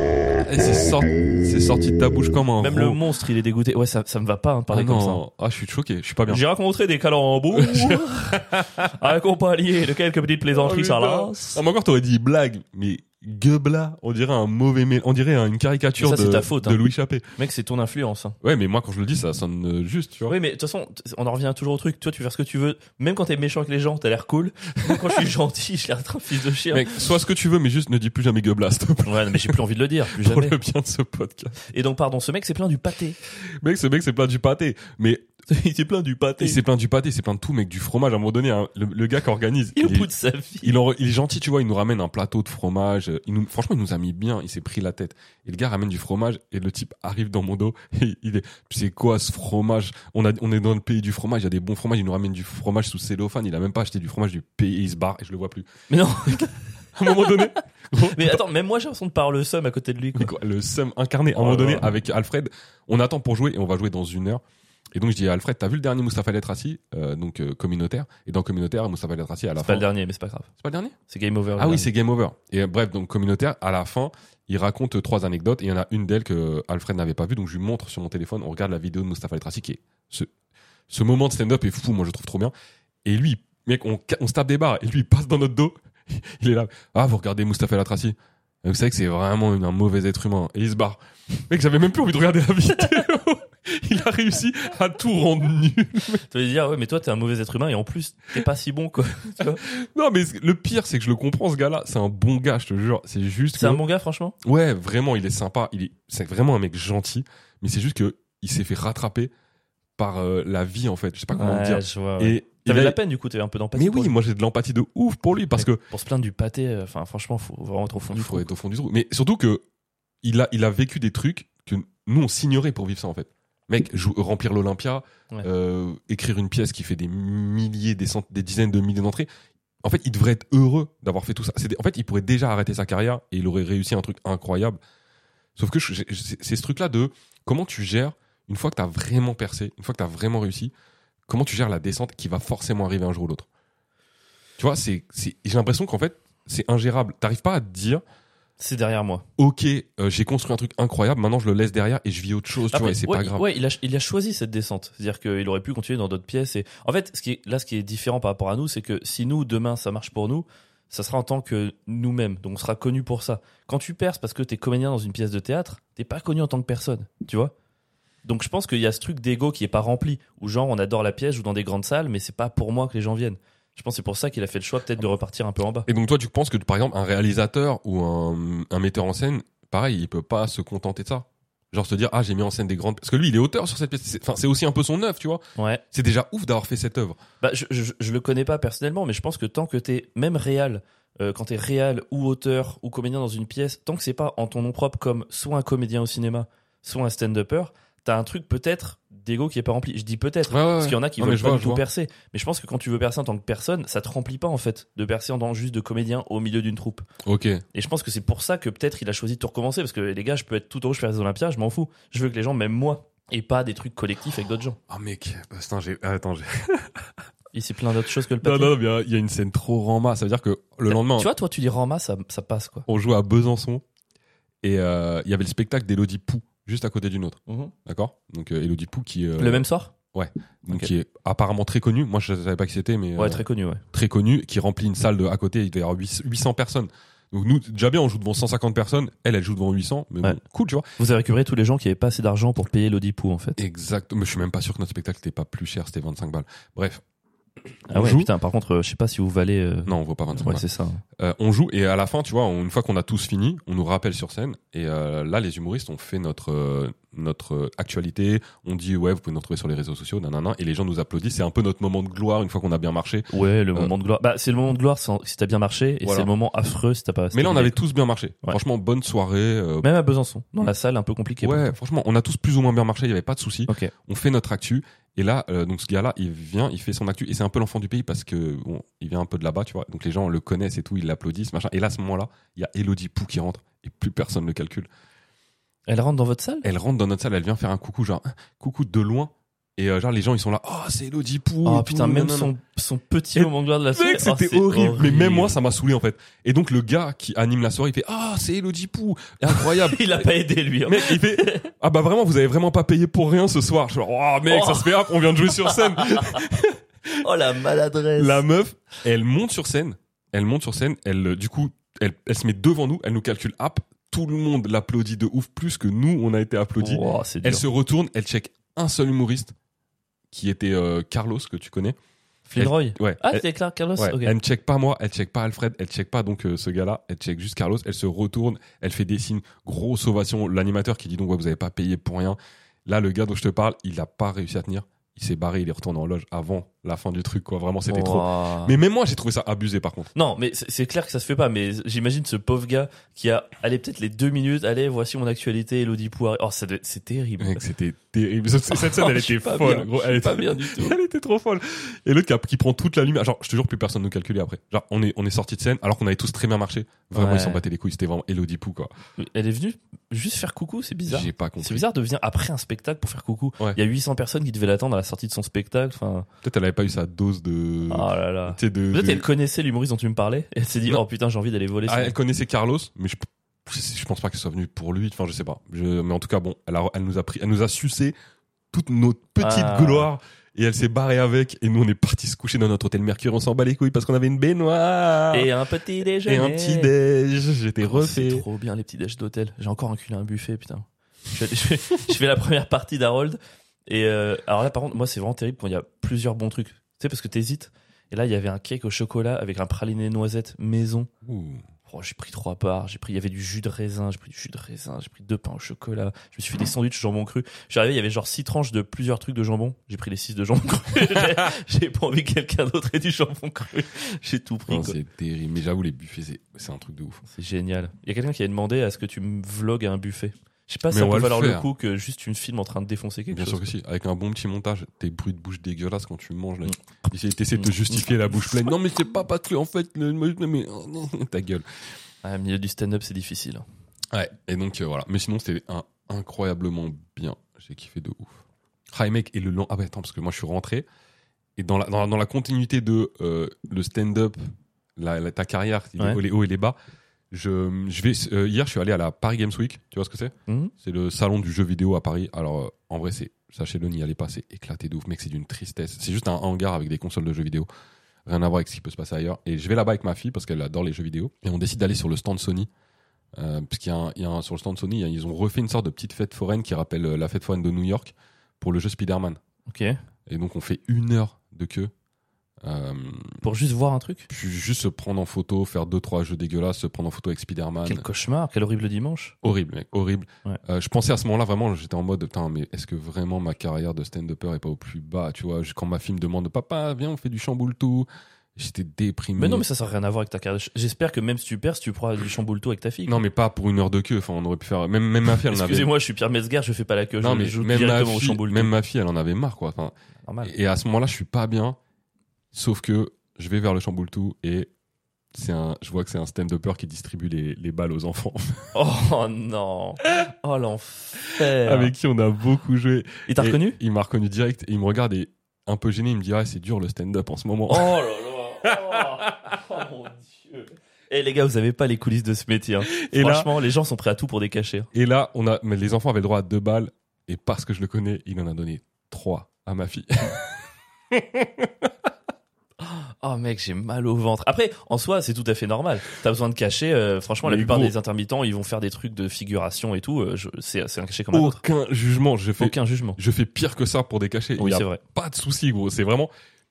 Eh, C'est sorti, c'est sorti de ta bouche comme un Même le monstre, il est dégoûté. Ouais, ça, ça me va pas, hein, de Ah parler comme ça. ah je suis choqué, je suis pas bien. J'ai rencontré des calembours accompagnés de quelques petites plaisanteries Oh, l'as. Ah, mais encore t'aurais dit blague, mais gueubla, on dirait un mauvais on dirait une caricature ça, de, ta faute, de hein. Louis Chappé. Mec, c'est ton influence. hein. Ouais, mais moi quand je le dis, ça sonne euh, juste, tu vois. Oui, mais de toute façon, on en revient toujours au truc. Toi, tu fais ce que tu veux. Même quand t'es méchant avec les gens, t'as l'air cool. Quand je suis gentil, je l'air un fils de chien. Mec, sois ce que tu veux, mais juste ne dis plus jamais gueubla, s'il te plaît. Ouais, mais j'ai plus envie de le dire, plus Pour jamais. le bien de ce podcast. Et donc, pardon, ce mec, c'est plein du pâté. Mec, ce mec, c'est plein du pâté. Mais Il s'est plein du pâté. il c'est plein du pâté, c'est plein de tout, mec, du fromage. À un moment donné, hein, le, le gars qui organise, Il il est- bout de sa vie. il, en- il est gentil, tu vois, il nous ramène un plateau de fromage. Il nous, franchement, il nous a mis bien, il s'est pris la tête. Et le gars ramène du fromage et le type arrive dans mon dos et il est, c'est quoi ce fromage? On a, on est dans le pays du fromage, il y a des bons fromages, il nous ramène du fromage sous cellophane, il a même pas acheté du fromage du pays, il se barre et je le vois plus. Mais non. À un moment donné, gros, Mais attends, même moi, j'ai l'impression de parler le seum à côté de lui, quoi. quoi, le seum incarné. À un Oh moment donné, avec Alfred, on attend pour jouer et on va jouer dans une heure. Et donc je dis à Alfred, t'as vu le dernier Moustapha Letrassi, euh, donc euh, communautaire? Et dans communautaire, Moustapha Letrassi à la C'est pas fin. le dernier, mais c'est pas grave. C'est pas le dernier? C'est game over. Ah oui, c'est Game Over. Et euh, bref, donc communautaire, à la fin, il raconte euh, trois anecdotes et il y en a une d'elles que Alfred n'avait pas vue, donc je lui montre sur mon téléphone, on regarde la vidéo de Mustafa El Trassi qui est ce, ce moment de stand-up est fou, moi je trouve trop bien. Et lui, mec, on, on se tape des barres et lui il passe dans notre dos, il est là, ah vous regardez Mustafa El Trassi. Et Vous savez que c'est vraiment un mauvais être humain. Et il se barre. Mec, j'avais même plus envie de regarder la vidéo. il a réussi à tout rendre nul. Tu vas dire, ouais, mais toi, t'es un mauvais être humain et en plus, t'es pas si bon, quoi. Tu vois Non, mais le pire, c'est que je le comprends, ce gars-là. C'est un bon gars, je te jure. C'est juste C'est que- un bon gars, franchement? Ouais, vraiment, il est sympa. Il est, c'est vraiment un mec gentil. Mais c'est juste que il s'est fait rattraper par euh, la vie, en fait. Je sais pas comment Ouais, dire. je vois, ouais. Et, T'avais de la peine, du coup, t'avais un peu d'empathie. mais oui, lui. moi j'ai de l'empathie de ouf pour lui parce que Pour se plaindre du pâté, euh, enfin, franchement, faut vraiment être au fond il du faut trou. être au fond du trou. Mais surtout que il a, il a vécu des trucs que nous, on s'ignorait pour vivre ça, en fait. Mec, jou- remplir l'Olympia, Ouais. euh, écrire une pièce qui fait des milliers, des, cent- des dizaines de milliers d'entrées. En fait, il devrait être heureux d'avoir fait tout ça. C'est des- en fait, il pourrait déjà arrêter sa carrière et il aurait réussi un truc incroyable. Sauf que je- je- c'est ce truc-là de comment tu gères, une fois que tu as vraiment percé, une fois que tu as vraiment réussi, comment tu gères la descente qui va forcément arriver un jour ou l'autre. Tu vois, c'est, c'est- j'ai l'impression qu'en fait, c'est ingérable. T'arrives pas à te dire, C'est derrière moi. ok, euh, j'ai construit un truc incroyable, maintenant je le laisse derrière et je vis autre chose, tu vois, et c'est ouais, pas grave. Ouais, il a, il a choisi cette descente. C'est-à-dire qu'il aurait pu continuer dans d'autres pièces. Et en fait, ce qui est, là, ce qui est différent par rapport à nous, c'est que si nous demain ça marche pour nous, ça sera en tant que nous-mêmes. Donc on sera connu pour ça. Quand tu perces parce que t'es comédien dans une pièce de théâtre, t'es pas connu en tant que personne. Tu vois. Donc je pense qu'il y a ce truc d'ego qui est pas rempli. Où genre on adore la pièce, joue dans des grandes salles, mais c'est pas pour moi que les gens viennent. Je pense que c'est pour ça qu'il a fait le choix peut-être de repartir un peu en bas. Et donc toi, tu penses que par exemple un réalisateur ou un, un metteur en scène, pareil, il peut pas se contenter de ça? Genre se dire ah j'ai mis en scène des grandes parce que lui il est auteur sur cette pièce. C'est- Enfin c'est aussi un peu son œuvre, tu vois. Ouais. C'est déjà ouf d'avoir fait cette œuvre. Bah, je, je, je le connais pas personnellement, mais je pense que tant que t'es même réal, euh, quand t'es réal ou auteur ou comédien dans une pièce, tant que c'est pas en ton nom propre comme soit un comédien au cinéma, soit un stand-upper, t'as un truc peut-être d'ego qui est pas rempli. Je dis peut-être, Ouais, ouais, parce qu'il y en a qui Non, mais veulent pas vois, du tout vois. percer. Mais je pense que quand tu veux percer en tant que personne, ça te remplit pas en fait de percer en tant juste de comédien au milieu d'une troupe. Ok. Et je pense que c'est pour ça que peut-être il a choisi de tout recommencer, parce que les gars, je peux être tout heureux, je fais des Olympiades, je m'en fous. Je veux que les gens m'aiment moi. Et pas des trucs collectifs avec d'autres gens. Ah mec, putain j'ai attends j'ai. Il c'est plein d'autres choses que le Non papier. non, bien, il y a une scène trop rama. Ça veut dire que le lendemain, Tu vois, toi, tu dis Rama, ça, ça passe quoi. on jouait à Besançon et euh, il y avait le spectacle d'Elodie Pou juste à côté d'une autre. D'accord? Donc euh, Elodie Pou qui euh, Le même soir? Donc Ok. qui est apparemment très connue. Moi je savais pas qui c'était, mais Ouais, euh, très connu, ouais. très connu, qui remplit une salle de à côté. Il doit y avoir 800 personnes. Donc nous déjà bien on joue devant 150 personnes. Elle elle joue devant 800, mais Ouais. bon, cool tu vois. Vous avez récupéré tous les gens qui avaient pas assez d'argent pour payer l'Audipou, en fait. Exact. Mais je suis même pas sûr que notre spectacle n'était pas plus cher. C'était 25 balles. Bref. Ah On ouais, joue putain, par contre, euh, je sais pas si vous valez. euh, Non on vaut pas 25 Ouais, c'est ça. Euh, on joue et à la fin, tu vois, on- une fois qu'on a tous fini, on nous rappelle sur scène et euh, là, les humoristes ont fait notre euh, notre euh, actualité. On dit ouais, vous pouvez nous retrouver sur les réseaux sociaux, nanana, et les gens nous applaudissent. C'est un peu notre moment de gloire une fois qu'on a bien marché. Ouais, le moment de gloire. Bah, c'est le moment de gloire sans- si t'as bien marché, et Voilà. c'est le moment affreux si t'as pas. si Mais t'as là, on avait tous bien marché. Ouais. Franchement, bonne soirée. euh, Même à Besançon, dans la salle un peu compliquée. ouais, franchement, on a tous plus ou moins bien marché. Il y avait pas de souci. Ok. On fait notre actu. Et là, euh, donc ce gars-là, il vient, il fait son actu, et c'est un peu l'enfant du pays parce que bon, il vient un peu de là-bas, tu vois. Donc les gens le connaissent et tout, ils l'applaudissent, machin. Et là, à ce moment-là, il y a Elodie Pou qui rentre et plus personne ne calcule. Elle rentre dans votre salle? Elle rentre dans notre salle, elle vient faire un coucou, genre, hein, coucou de loin. Et euh, genre, les gens, ils sont là, oh, c'est Elodie Pou. Oh putain, même nanana. son, son petit Et moment de gloire de la soirée. Oh, c'était c'est horrible. Mais même moi, ça m'a saoulé, en fait. Et donc, le gars qui anime la soirée, il fait, ah, c'est Elodie Pou. Incroyable. Il a pas aidé, lui. hein. mec, il fait, ah bah vraiment, vous avez vraiment pas payé pour rien ce soir. Je suis genre, oh, mec, Oh. ça se fait rap, on vient de jouer sur scène. Oh la maladresse. la meuf, elle monte sur scène. Elle monte sur scène. Elle, euh, du coup, elle, elle se met devant nous. Elle nous calcule hop. Tout le monde l'applaudit de ouf, plus que nous, on a été applaudis. Oh. Elle se retourne, elle check un seul humoriste qui était euh, Carlos que tu connais. Flynn. Ouais. Ah, c'était Clark Carlos? Ouais, elle ne check pas moi, elle check pas Alfred, elle check pas donc euh, ce gars-là, elle check juste Carlos. Elle se retourne, elle fait des signes, grosse ovation. L'animateur qui dit donc ouais, vous avez pas payé pour rien. Là, le gars dont je te parle, il a pas réussi à tenir. Il s'est barré, il est retourné en loge avant la fin du truc quoi. Vraiment, c'était trop. Mais même moi, j'ai trouvé ça abusé par contre. Non, mais c'est c'est clair que ça se fait pas. Mais j'imagine ce pauvre gars qui a, allez, peut-être les deux minutes. Allez, voici mon actualité, Elodie Poiré. Oh, ça c'est terrible. C'était terrible. Cette scène, elle était folle. bien. gros. Elle était pas bien du tout. Elle était trop folle. Et l'autre qui, qui prend toute la lumière. Genre, je te jure, plus personne ne calculait après. Genre, on est, on est sorti de scène alors qu'on avait tous très bien marché. Vraiment, Ouais. ils s'en battaient les couilles. C'était vraiment Elodie Pou, quoi. Elle est venue juste faire coucou, c'est bizarre. J'ai pas C'est compris. bizarre de venir après un spectacle pour faire coucou. Ouais. Il y a 800 personnes qui devaient l'attendre à la sortie de son spectacle. Enfin, Peut-être elle avait pas eu sa dose de. oh là là. de, Peut-être de- elle connaissait l'humoriste dont tu me parlais. Et elle s'est dit, Non. oh putain, j'ai envie d'aller voler. Ah, elle connaissait Carlos, mais je, je pense pas qu'elle soit venue pour lui. Enfin, je sais pas. Je, mais en tout cas, bon, elle, a- elle nous a pris, elle nous a sucé toute notre petite Ah. gloire. Et elle s'est barrée avec. Et nous, on est partis se coucher dans notre hôtel Mercure. On s'en bat les couilles parce qu'on avait une baignoire. Et un petit déjeuner. Et un petit déj. J'étais Oh, C'est refait. trop bien les petits déj d'hôtel. J'ai encore enculé un buffet, putain. Je je fais la première partie d'Harold. Et euh, alors là, par contre, moi, c'est vraiment terrible quand il y a plusieurs bons trucs. Tu sais, parce que t'hésites. Et là, il y avait un cake au chocolat avec un praliné noisette maison. Ouh. Oh, j'ai pris trois parts, j'ai pris, il y avait du jus de raisin, j'ai pris du jus de raisin, j'ai pris deux pains au chocolat, je me suis fait des sandwichs jambon cru. Je suis arrivé, il y avait genre six tranches de plusieurs trucs de jambon. J'ai pris les six de jambon cru. J'ai- pas envie que quelqu'un d'autre ait du jambon cru. J'ai tout pris. Non, quoi. c'est terrible. Mais j'avoue, les buffets, c'est- c'est un truc de ouf. C'est génial. Il y a quelqu'un qui a demandé à ce que tu me vlogues à un buffet. Je sais pas si ça peut le valoir le coup que juste tu me filmes en train de défoncer quelque Bien chose. sûr que si. Avec un bon petit montage, tes bruits de bouche dégueulasses quand tu manges. Là. T'essaies de te justifier la bouche pleine. Non, mais c'est pas parce que, en fait, le- mais, non, ta gueule. Ah, au milieu du stand-up, c'est difficile. Ouais. Et donc, euh, voilà. Mais sinon, c'était un incroyablement bien. J'ai kiffé de ouf. Hi mec, et le long. Ah ouais, attends, parce que moi, je suis rentré. Et dans la, dans la, dans la continuité de euh, le stand-up, la, la- ta carrière, Ouais. les hauts et les bas, je, je vais, euh, hier, je suis allé à la Paris Games Week. Tu vois ce que c'est Mhm. C'est le salon du jeu vidéo à Paris. Alors, euh, en vrai, c'est, sachez-le, n'y allez pas, c'est éclaté de ouf, mec, c'est d'une tristesse. C'est juste un hangar avec des consoles de jeux vidéo. Rien à voir avec ce qui peut se passer ailleurs. Et je vais là-bas avec ma fille parce qu'elle adore les jeux vidéo. Et on décide d'aller sur le stand Sony. Euh, parce qu'il y a, un, il y a un- sur le stand Sony, ils ont refait une sorte de petite fête foraine qui rappelle la fête foraine de New York pour le jeu Spider-Man. Ok. Et donc, on fait une heure de queue. Euh, Pour juste voir un truc. juste se prendre en photo, faire deux trois jeux dégueulasses, se prendre en photo avec Spider-Man. Quel cauchemar, quel horrible dimanche. Horrible, mec, horrible. Ouais. Euh, je pensais à ce moment-là vraiment, j'étais en mode, putain, mais est-ce que vraiment ma carrière de stand-upper est pas au plus bas, tu vois? Quand ma fille me demande, papa, viens, on fait du chamboule tout. J'étais déprimé. Mais non, mais ça, ça n'a rien à voir avec ta carrière. J'espère que même si tu perds, si tu prends du chamboule-tout avec ta fille. Non, mais pas pour une heure de queue. Enfin, on aurait pu faire. Même, même ma fille, elle en avait. Excusez-moi, je suis Pierre Metzger, je fais pas la queue, Non, je mais joue même ma, directement au fille, même ma fille, elle en avait marre, quoi. Enfin, Normal. et à ce moment-là, je suis pas bien. Sauf que je vais vers le chamboule tout et c'est un, je vois que c'est un stand-upper qui distribue les, les balles aux enfants. Oh non. Oh l'enfer. Avec qui on a beaucoup joué. Il t'a reconnu? Il m'a reconnu direct et il me regarde et un peu gêné, il me dit ah c'est dur le stand-up en ce moment. Oh là là. Oh, oh mon dieu. Eh les gars, vous avez pas les coulisses de ce métier. hein. Et là- Franchement, les gens sont prêts à tout pour décacher. hein. Et là, on a, mais les enfants avaient le droit à deux balles et parce que je le connais, il en a donné trois à ma fille. Oh mec, j'ai mal au ventre. Après, en soi, c'est tout à fait normal. T'as besoin de cacher. euh, franchement, la plupart des intermittents, ils vont faire des trucs de figuration et tout. euh, c'est un cachet comme un autre. Aucun jugement. Je fais, Aucun jugement. je fais pire que ça pour décacher. Oui, il y c'est vrai. pas de souci, gros. C'est vraiment.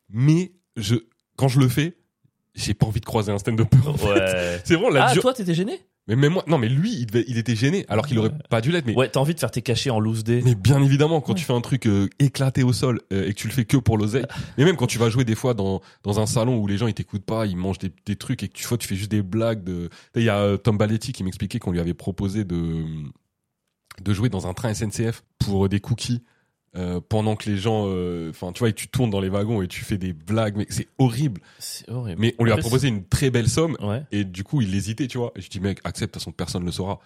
Mais je, quand je le fais, j'ai pas envie de croiser un stand-upper. en fait. Ouais. C'est vraiment la Ah, toi, t'étais gêné? Mais même moi, non, mais lui, il, devait- il était gêné alors qu'il aurait pas dû l'être. Mais, Ouais, t'as envie de faire tes cachets en loose day. mais bien évidemment, quand Ouais. tu fais un truc euh, éclaté au sol euh, et que tu le fais que pour l'oseille, mais même quand tu vas jouer des fois dans, dans un salon où les gens ils t'écoutent pas, ils mangent des, des trucs et que tu, fois, tu fais juste des blagues de. Il y a euh, Tom Balletti qui m'expliquait qu'on lui avait proposé de de jouer dans un train SNCF pour des cookies. Euh, pendant que les gens, euh, enfin, tu vois, et tu tournes dans les wagons et tu fais des blagues, mais c'est horrible. C'est horrible. Mais on lui a proposé une très belle somme Ouais. et du coup, il hésitait, tu vois. Et je dis, mec, accepte, de toute façon, personne ne le saura.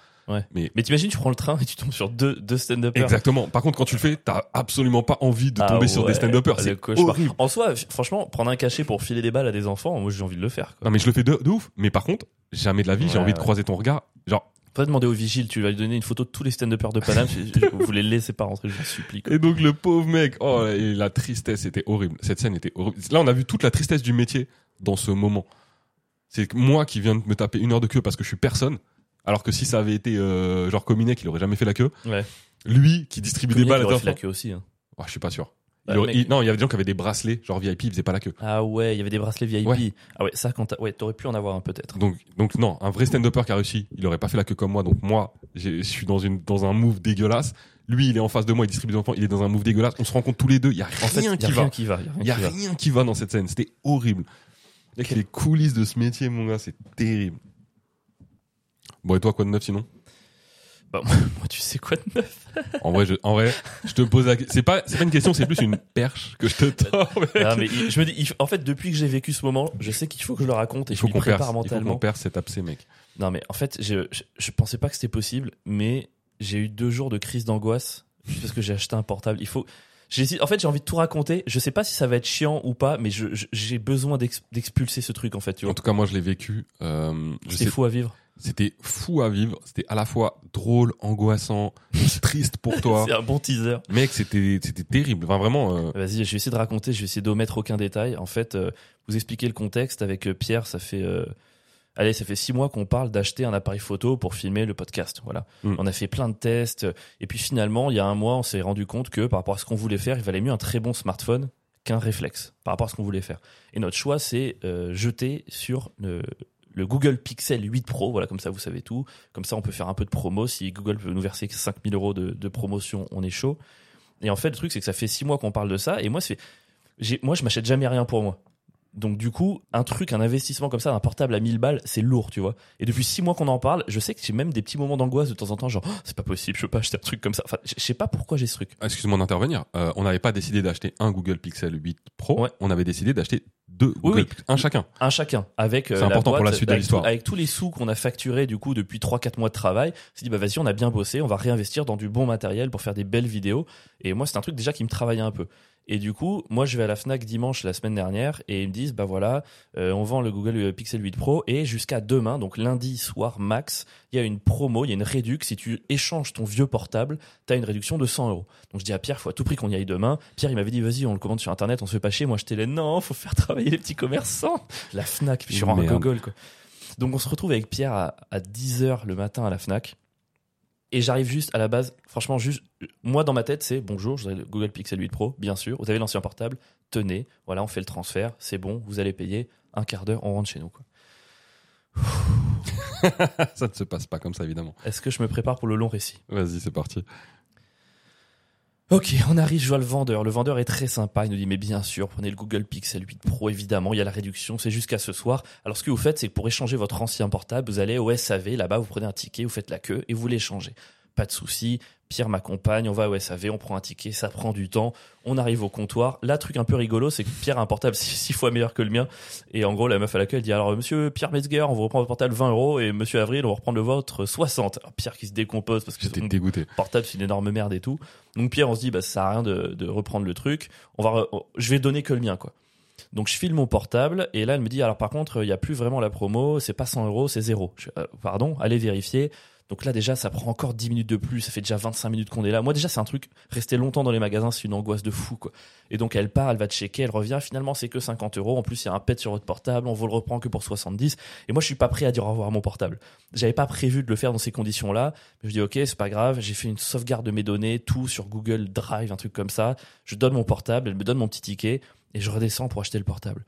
Mais t'imagines, tu prends le train et tu tombes sur deux, deux stand-uppers. Exactement. Par contre, quand tu le fais, t'as absolument pas envie de Ah tomber sur ouais, des stand-uppers. C'est horrible. En soi, franchement, prendre un cachet pour filer des balles à des enfants, moi j'ai envie de le faire. Quoi. Non, mais je le fais de, de ouf. Mais par contre, jamais de la vie, j'ai Ouais, envie de ouais. croiser ton regard. Genre, Faudrait demander au vigile, tu vas lui donner une photo de tous les stand-uppers de Paname. je- je- vous les laissez pas rentrer, je vous supplie. quoi. et donc le pauvre mec, oh, et la tristesse était horrible. Cette scène était horrible. Là, on a vu toute la tristesse du métier dans ce moment. C'est moi qui viens de me taper une heure de queue parce que je suis personne. Alors que si ça avait été euh, genre Cominek, il aurait jamais fait la queue. Ouais. Lui qui distribue des balles il aurait fait la queue aussi. hein. Oh, je suis pas sûr. Bah, Il il- non, il y avait des gens qui avaient des bracelets, genre VIP, ils faisaient pas la queue. Ah ouais, il y avait des bracelets VIP. Ouais. Ah ouais, ça, quand ouais, t'aurais pu en avoir un peut-être. Donc, donc non, un vrai stand-upper qui a réussi, il aurait pas fait la queue comme moi. Donc moi, je suis dans une dans un move dégueulasse. Lui, il est en face de moi, il distribue des enfants, il est dans un move dégueulasse. On se rend compte tous les deux, il y a En fait, il rien y a qui rien va. qui va. Il y a qui va. rien qui va dans cette scène. C'était horrible. Mec, les coulisses de ce métier, mon gars, c'est terrible. Bon, et toi, quoi de neuf sinon? Bah, moi, tu sais quoi de neuf En vrai, je, en vrai, je te pose la question. C'est pas, c'est pas une question, c'est plus une perche que je te tends. Ah, mais il- Je me dis, il- en fait, depuis que j'ai vécu ce moment, je sais qu'il faut que je le raconte et Il je faut m'y qu'on perce. prépare Il faut qu'on mentalement. perce cet abcès, mec. Non, mais en fait, je, je, je pensais pas que c'était possible, mais j'ai eu deux jours de crise d'angoisse juste parce que j'ai acheté un portable. Il faut. En fait, j'ai envie de tout raconter. Je sais pas si ça va être chiant ou pas, mais j'ai besoin d'ex- d'expulser ce truc, en fait. Tu En tout cas, moi, je l'ai vécu. Euh, c'est fou à vivre. c'était fou à vivre. C'était à la fois drôle, angoissant, triste pour toi. C'est un bon teaser. Mec, c'était, c'était terrible. Enfin, vraiment. euh, Vas-y, je vais essayer de raconter. Je vais essayer d'omettre aucun détail. En fait, euh, vous expliquer le contexte avec euh, Pierre. Ça fait. Euh, Allez, ça fait six mois qu'on parle d'acheter un appareil photo pour filmer le podcast. Voilà. Mm. On a fait plein de tests. Et puis finalement, il y a un mois, on s'est rendu compte que par rapport à ce qu'on voulait faire, il valait mieux un très bon smartphone qu'un réflexe par rapport à ce qu'on voulait faire. Et notre choix, c'est euh, jeter sur le, le Google Pixel 8 Pro. Voilà, comme ça vous savez tout. Comme ça on peut faire un peu de promo. Si Google veut nous verser 5000 euros de, de promotion, on est chaud. Et en fait, le truc c'est que ça fait six mois qu'on parle de ça. Et moi, c'est, j'ai, moi, je m'achète jamais rien pour moi. Donc du coup, un truc, un investissement comme ça, un portable à 1000 balles, c'est lourd, tu vois. Et depuis six mois qu'on en parle, je sais que j'ai même des petits moments d'angoisse de temps en temps, genre Oh, c'est pas possible, je peux pas acheter un truc comme ça. Enfin, je je sais pas pourquoi j'ai ce truc. Ah, Excuse-moi d'intervenir. Euh, on n'avait pas décidé d'acheter un Google Pixel 8 Pro. Ouais. On avait décidé d'acheter deux oui. Un chacun. Un chacun, avec euh, C'est important boîte, pour la suite de avec l'histoire. Avec tous les sous qu'on a facturés du coup depuis 3-4 mois de travail, on s'est dit bah vas-y, on a bien bossé, on va réinvestir dans du bon matériel pour faire des belles vidéos. Et moi, c'est un truc déjà qui me travaillait un peu. Et du coup, moi, je vais à la Fnac dimanche la semaine dernière et ils me disent bah voilà, euh, on vend le Google Pixel 8 Pro et jusqu'à demain, donc lundi soir max, il y a une promo, il y a une réduction. Si tu échanges ton vieux portable, t'as une réduction de 100 euros. Donc je dis à Pierre, faut à tout prix qu'on y aille demain. Pierre, il m'avait dit vas-y, on le commande sur internet, on se fait pas chier. Moi, j'étais là non, faut faire travailler les petits commerçants. La Fnac, puis je suis Merde. gogol quoi. Donc on se retrouve avec Pierre à, à 10h le matin à la Fnac. Et j'arrive juste à la base, franchement, juste, moi dans ma tête, c'est bonjour, je Google Pixel 8 Pro, bien sûr. Vous avez l'ancien portable, tenez, voilà, on fait le transfert, c'est bon, vous allez payer un quart d'heure, on rentre chez nous. Quoi. ça ne se passe pas comme ça, évidemment. Est-ce que je me prépare pour le long récit Vas-y, c'est parti. Ok, on arrive, je vois le vendeur. Le vendeur est très sympa. Il nous dit, mais bien sûr, prenez le Google Pixel 8 Pro, évidemment. Il y a la réduction, c'est jusqu'à ce soir. Alors, ce que vous faites, c'est que pour échanger votre ancien portable, vous allez au SAV. Là-bas, vous prenez un ticket, vous faites la queue et vous l'échangez. Pas de souci. Pierre m'accompagne, on va au SAV, on prend un ticket, ça prend du temps. On arrive au comptoir. Là, truc un peu rigolo, c'est que Pierre a un portable six, six fois meilleur que le mien. Et en gros, la meuf à l'accueil dit, alors, monsieur Pierre Metzger, on vous reprend votre portable 20 euros et monsieur Avril, on va reprendre le vôtre 60. Alors, Pierre qui se décompose parce que son dégoûté. portable c'est une énorme merde et tout. Donc Pierre on se dit bah ça sert à rien de, de reprendre le truc. On va je vais donner que le mien quoi. Donc je file mon portable et là elle me dit alors par contre il y a plus vraiment la promo, c'est pas 100 euros, c'est zéro. Je Euh, pardon, allez vérifier. Donc là déjà ça prend encore 10 minutes de plus, ça fait déjà 25 minutes qu'on est là. Moi déjà c'est un truc rester longtemps dans les magasins c'est une angoisse de fou quoi. Et donc elle part, elle va checker, elle revient. Finalement c'est que 50 euros. En plus il y a un pet sur votre portable, on vous le reprend que pour 70. Et moi je suis pas prêt à dire au revoir à mon portable. J'avais pas prévu de le faire dans ces conditions là. Mais je dis ok, c'est pas grave. J'ai fait une sauvegarde de mes données, tout sur Google Drive, un truc comme ça. Je donne mon portable, elle me donne mon petit ticket et je redescends pour acheter le portable.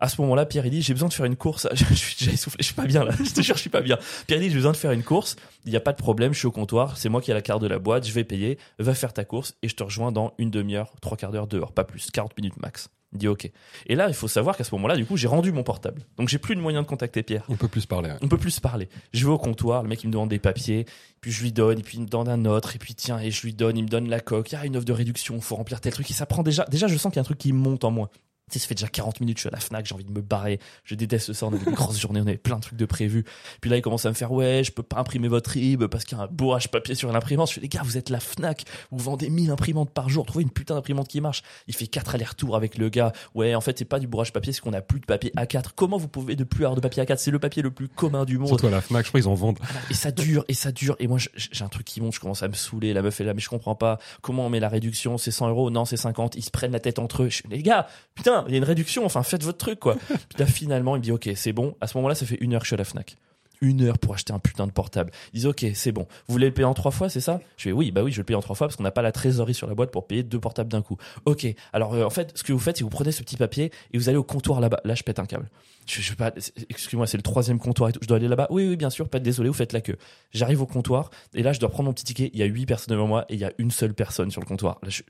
À ce moment-là, Pierre il dit j'ai besoin de faire une course. Je, suis déjà essoufflé, je suis pas bien là. Je te jure, je suis pas bien. Pierre il dit j'ai besoin de faire une course. Il n'y a pas de problème, je suis au comptoir. C'est moi qui ai la carte de la boîte. Je vais payer. Va faire ta course et je te rejoins dans une demi-heure, trois quarts d'heure, deux heures, pas plus, 40 minutes max. Il dit ok. Et là, il faut savoir qu'à ce moment-là, du coup, j'ai rendu mon portable. Donc j'ai plus de moyen de contacter Pierre. On peut plus parler. ouais. On peut plus parler. Je vais au comptoir, le mec il me demande des papiers, puis je lui donne, et puis il me donne un autre, et puis tiens, et je lui donne, il me donne la coque, il y a une offre de réduction, faut remplir tel truc, et ça prend déjà, déjà je sens qu'il y a un truc qui monte en moi. Tu sais, ça fait déjà 40 minutes, je suis à la FNAC, j'ai envie de me barrer, je déteste ça, on avait une grosse journée, on avait plein de trucs de prévus. Puis là, il commence à me faire, ouais, je peux pas imprimer votre RIB parce qu'il y a un bourrage papier sur l'imprimante. Je fais, les gars, vous êtes la FNAC, vous vendez 1000 imprimantes par jour, trouvez une putain d'imprimante qui marche. Il fait quatre allers-retours avec le gars. Ouais, en fait, c'est pas du bourrage papier, c'est qu'on a plus de papier A4. Comment vous pouvez ne plus avoir de papier A4? C'est le papier le plus commun du monde. Surtout à la Fnac, je crois qu'ils en vendent. Et ça dure, et ça dure. Et moi, j'ai un truc qui monte, je commence à me saouler. La meuf est là, mais je comprends pas. Comment on met la réduction? C'est 100 euros? Non, c'est 50. Ils se prennent la tête entre eux. Je fais, les gars, putain, il y a une réduction. Enfin, faites votre truc, quoi. Puis là, finalement, il me dit, ok, c'est bon. À ce moment-là, ça fait une heure que je suis à la Fnac. Une heure pour acheter un putain de portable. Ils disent, ok, c'est bon. Vous voulez le payer en trois fois, c'est ça? Je fais, oui, bah oui, je vais le payer en trois fois parce qu'on n'a pas la trésorerie sur la boîte pour payer deux portables d'un coup. Ok. Alors, euh, en fait, ce que vous faites, c'est que vous prenez ce petit papier et vous allez au comptoir là-bas. Là, je pète un câble. Je, je pas, excuse-moi, c'est le troisième comptoir et tout. Je dois aller là-bas. Oui, oui, bien sûr. Pas de désolé, vous faites la queue. J'arrive au comptoir et là, je dois prendre mon petit ticket. Il y a huit personnes devant moi et il y a une seule personne sur le comptoir. Là, je,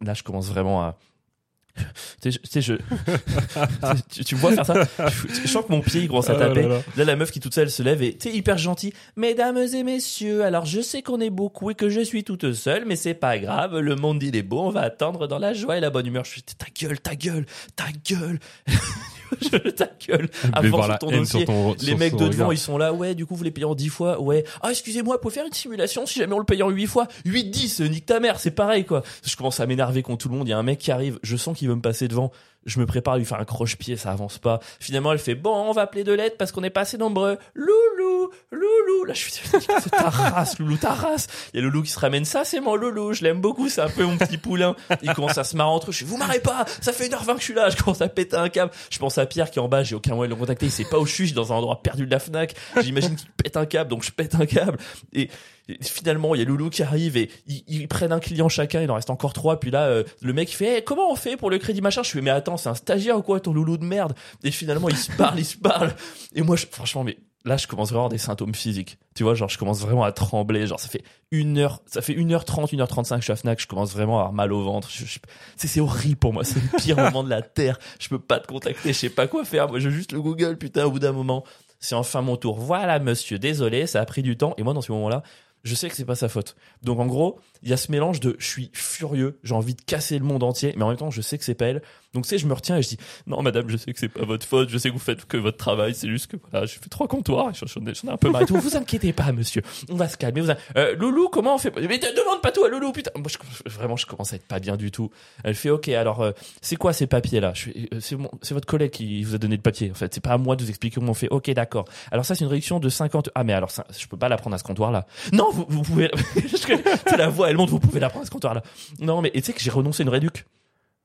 là, je commence vraiment à. Tu sais, je- tu me vois faire ça? Je, je sens que mon pied il commence à Ah là taper. là. Là, la meuf qui toute seule se lève et sais, hyper gentil. Mesdames et messieurs, alors je sais qu'on est beaucoup et que je suis toute seule, mais c'est pas grave. Le monde il est beau. On va attendre dans la joie et la bonne humeur. Je fais ta gueule, ta gueule, ta gueule. je ta gueule. Voir sur ton dossier. ton Les mecs de devant, regard. ils sont là, ouais, du coup, vous les payez en 10 fois, ouais. Ah, excusez-moi, pour faire une simulation, si jamais on le paye en 8 fois, 8, 10, nique ta mère, c'est pareil, quoi. Je commence à m'énerver contre tout le monde, il y a un mec qui arrive, je sens qu'il veut me passer devant, je me prépare à lui faire un croche-pied, ça avance pas. Finalement, elle fait, bon, on va appeler de l'aide parce qu'on est pas assez nombreux. Loulou, loulou, là, je suis, c'est ta race, loulou, ta race. Il y a loulou qui se ramène, ça, c'est mon loulou, je l'aime beaucoup, c'est un peu mon petit poulain. Il commence à se marrer entre eux, je fais, vous marrez pas, ça fait 1h20 que je suis là, je commence à péter un câble. Je pense à Pierre qui est en bas, j'ai aucun moyen de le contacter, il sait pas où je suis, je suis dans un endroit perdu de la Fnac. J'imagine qu'il pète un câble, donc je pète un câble. Et Et finalement, il y a Loulou qui arrive et ils, ils prennent un client chacun, il en reste encore trois. Puis là, euh, le mec fait Eh, comment on fait pour le crédit machin? Je fais mais attends, c'est un stagiaire ou quoi ton Loulou de merde? Et finalement, ils se parlent, ils se parlent. Et moi, je- franchement, mais là, je commence vraiment à avoir des symptômes physiques. Tu vois, genre, je commence vraiment à trembler. Genre, ça fait une heure, ça fait 1h30, 1h35 que je suis à Fnac, je commence vraiment à avoir mal au ventre. Je- je- c'est, horrible pour moi. C'est le pire moment de la terre. Je peux pas te contacter, je sais pas quoi faire. Moi, je juste le Google, putain, au bout d'un moment. C'est enfin mon tour. Voilà, monsieur, désolé, ça a pris du temps. Et moi, dans ce moment-là, je sais que c'est pas sa faute. Donc, en gros, il y a ce mélange de je suis furieux, j'ai envie de casser le monde entier, mais en même temps, je sais que c'est pas elle. Donc, tu sais, je me retiens et je dis, non, madame, je sais que c'est pas votre faute, je sais que vous faites que votre travail, c'est juste que voilà, j'ai fait trois comptoirs, j'en ai, ai un peu marre et tout. Vous inquiétez pas, monsieur. On va se calmer. Vous in- Euh, Loulou, comment on fait? Mais demande pas tout à Loulou, putain. Moi, je- vraiment, je commence à être pas bien du tout. Elle fait, ok, alors, euh, c'est quoi ces papiers-là? Euh, c'est, votre collègue qui vous a donné le papier. En fait, c'est pas à moi de vous expliquer comment on fait. Ok, d'accord. Alors ça, c'est une réduction de 50. Ah, mais alors, ça, je peux pas la prendre à ce comptoir-là. Non, vous, vous pouvez. La voix, elle monte. Vous pouvez la prendre à ce comptoir-là. Non, mais tu sais que j'ai renoncé une réduc.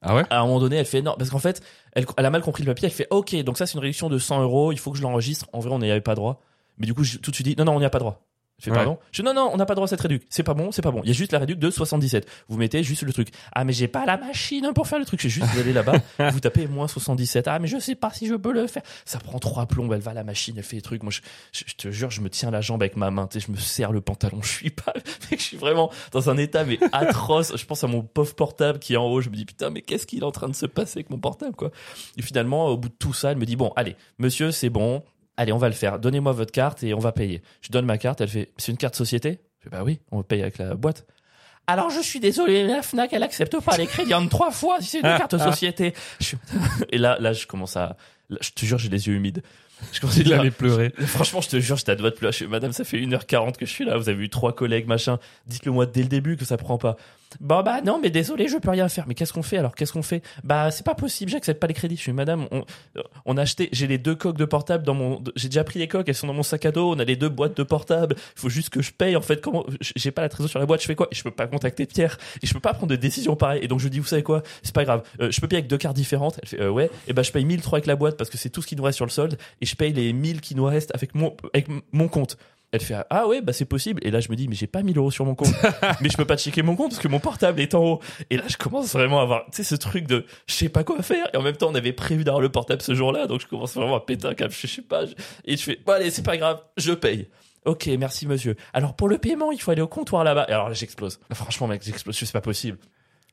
Ah ouais À un moment donné, elle fait non, parce qu'en fait, elle, a mal compris le papier. Elle fait ok, donc ça c'est une réduction de 100 euros. Il faut que je l'enregistre. En vrai, on n'y avait pas droit. Mais du coup, j'ai tout de suite dit non, non, on n'y a pas droit. Je fais Ouais. pardon. Je non, non, on n'a pas droit à cette réduc. C'est pas bon, c'est pas bon. Il y a juste la réduc de 77. Vous mettez juste le truc. Ah, mais j'ai pas la machine pour faire le truc. J'ai juste vous allez là-bas, vous tapez moins 77. Ah, mais je sais pas si je peux le faire. Ça prend trois plombes. Elle va à la machine, elle fait les trucs. Moi, je, je, je te jure, je me tiens la jambe avec ma main. Tu sais, je me serre le pantalon. Je suis pas, je suis vraiment dans un état mais atroce. Je pense à mon pauvre portable qui est en haut. Je me dis putain, mais qu'est-ce qu'il est en train de se passer avec mon portable, quoi? Et finalement, au bout de tout ça, elle me dit bon, allez, monsieur, c'est bon. Allez, on va le faire. Donnez-moi votre carte et on va payer. Je donne ma carte. Elle fait, c'est une carte société? Je fais, bah oui, on paye avec la boîte. Alors je suis désolé, la Fnac elle accepte pas les crédits en trois fois si c'est une carte société. Je Et là, là je commence à, là, je te jure j'ai les yeux humides. Je commence à dire, pleurer. Franchement, je te jure, j'étais à de pleurer. Je fais, Madame, ça fait 1h40 que je suis là. Vous avez eu trois collègues, machin. Dites-le moi dès le début que ça prend pas. Bon, bah, non, mais désolé, je peux rien faire. Mais qu'est-ce qu'on fait alors? Qu'est-ce qu'on fait? Bah, c'est pas possible, j'accepte pas les crédits. Je suis, Madame, on, on a acheté, j'ai les deux coques de portable dans mon, j'ai déjà pris les coques, elles sont dans mon sac à dos. On a les deux boîtes de portable. Il faut juste que je paye. En fait, comment, j'ai pas la trésor sur la boîte. Je fais quoi? Et je peux pas contacter Pierre. Et je peux pas prendre de décision pareille. Et donc, je dis, vous savez quoi? C'est pas grave. Euh, je peux payer avec deux cartes différentes. Elle fait, euh, ouais. Et ben, je paye 1003 avec la boîte parce que c'est tout ce qui nous reste sur le solde. Et je paye les 1000 qui nous restent avec mon, avec mon compte. Elle fait ah ouais bah c'est possible. Et là je me dis mais j'ai pas 1000 euros sur mon compte. Mais je peux pas checker mon compte parce que mon portable est en haut. Et là je commence vraiment à avoir tu sais ce truc de je sais pas quoi faire. Et en même temps on avait prévu d'avoir le portable ce jour-là. Donc je commence vraiment à péter un câble. Je sais pas. Je- et je fais bon allez c'est pas grave. Je paye. Ok merci monsieur. Alors pour le paiement il faut aller au comptoir là-bas. Et alors là j'explose. Franchement mec j'explose. C'est pas possible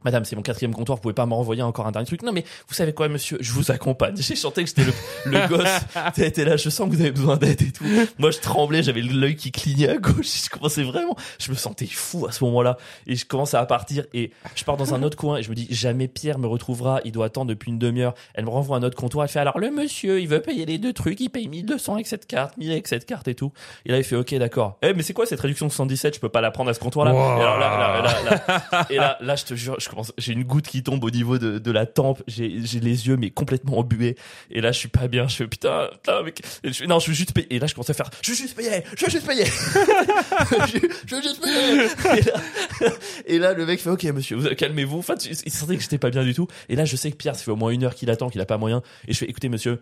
Madame, c'est mon quatrième comptoir, vous pouvez pas me renvoyer encore un dernier truc. Non, mais vous savez quoi, monsieur, je vous accompagne. J'ai chanté que j'étais le, le gosse. T'étais là, je sens que vous avez besoin d'aide et tout. Moi, je tremblais, j'avais l'œil qui clignait à gauche. Je commençais vraiment, je me sentais fou à ce moment-là. Et je commence à partir et je pars dans un autre coin et je me dis, jamais Pierre me retrouvera. Il doit attendre depuis une demi-heure. Elle me renvoie à un autre comptoir. Elle fait, alors, le monsieur, il veut payer les deux trucs. Il paye 1200 avec cette carte, 1000 avec cette carte et tout. Et là, il fait, ok, d'accord. Eh, mais c'est quoi cette réduction de 117? Je peux pas la prendre à ce comptoir-là. Wow. Et alors là, là, là, là, et là, là, je te jure, je commence, j'ai une goutte qui tombe au niveau de, de la tempe. J'ai, j'ai les yeux, mais complètement embués. Et là, je suis pas bien. Je fais, putain, putain, mec. Et je non, je veux juste payer. Et là, je commence à faire, je veux juste payer, je veux juste payer. je, je veux juste payer. Et là, le mec fait, ok, monsieur, vous, calmez-vous. Enfin, il sentait que j'étais pas bien du tout. Et là, je sais que Pierre, ça fait au moins une heure qu'il attend, qu'il a pas moyen. Et je fais, écoutez, monsieur,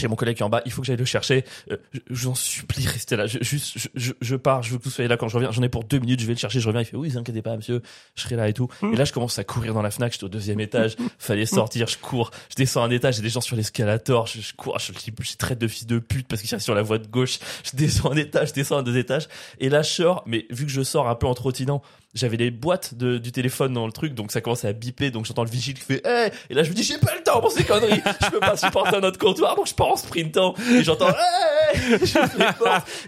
j'ai mon collègue qui est en bas, il faut que j'aille le chercher. Euh, je, je vous en supplie, restez là. Je, juste, je, je, je pars, je veux que vous soyez là quand je reviens. J'en ai pour deux minutes, je vais le chercher, je reviens. Il fait oui, vous inquiétez pas, monsieur, je serai là et tout. Et là, je commence à courir dans la Fnac, j'étais au deuxième étage, fallait sortir, je cours, je descends un étage, j'ai des gens sur l'escalator, je, je cours, je, je, je traite de fils de pute parce qu'ils sont sur la voie de gauche. Je descends un étage, je descends un deux étages. Et là, je sors, mais vu que je sors un peu en trottinant, j'avais les boîtes de, du téléphone dans le truc, donc ça commence à biper, donc j'entends le vigile qui fait hey! et là je me dis j'ai pas le temps pour ces conneries, je peux pas supporter un autre comptoir, donc je pars en sprintant, et j'entends hey!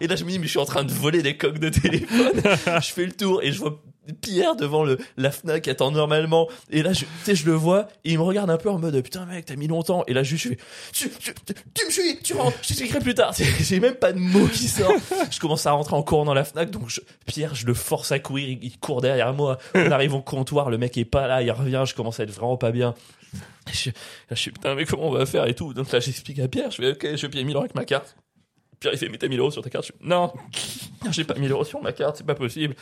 et là je me dis mais je suis en train de voler des coques de téléphone, je fais le tour, et je vois Pierre devant le, la Fnac attend normalement, et là je, tu sais, je le vois, et il me regarde un peu en mode putain mec t'as mis longtemps, et là juste je fais tu, tu, tu, me suis, tu rentres, je t'écrirai plus tard, j'ai même pas de mots qui sortent, je commence à rentrer en courant dans la Fnac, donc je- Pierre je le force à courir, il, il court derrière moi, on arrive au comptoir, le mec est pas là, il revient, je commence à être vraiment pas bien. Je, là, je suis putain mais comment on va faire et tout, donc là j'explique à Pierre, je fais ok je paye 1000 euros avec ma carte. Pierre il fait mais t'as 1000 euros sur ta carte, je fais non, j'ai pas 1000 euros sur ma carte, c'est pas possible.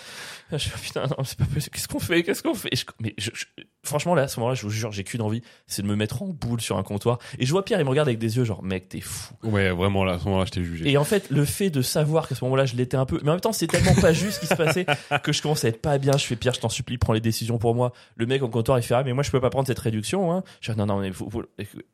Je fais putain non c'est pas possible, qu'est-ce qu'on fait, qu'est-ce qu'on fait? Mais je, je- franchement, là, à ce moment-là, je vous jure, j'ai qu'une envie, c'est de me mettre en boule sur un comptoir. Et je vois Pierre, il me regarde avec des yeux genre, mec, t'es fou. Ouais, vraiment, là, à ce moment-là, je t'ai jugé. Et en fait, le fait de savoir qu'à ce moment-là, je l'étais un peu, mais en même temps, c'est tellement pas juste ce qui se passait que je commence à être pas bien. Je fais Pierre, je t'en supplie, prends les décisions pour moi. Le mec au comptoir, il fait, ah, mais moi, je peux pas prendre cette réduction, hein. Je dis, non, non, mais faut, faut-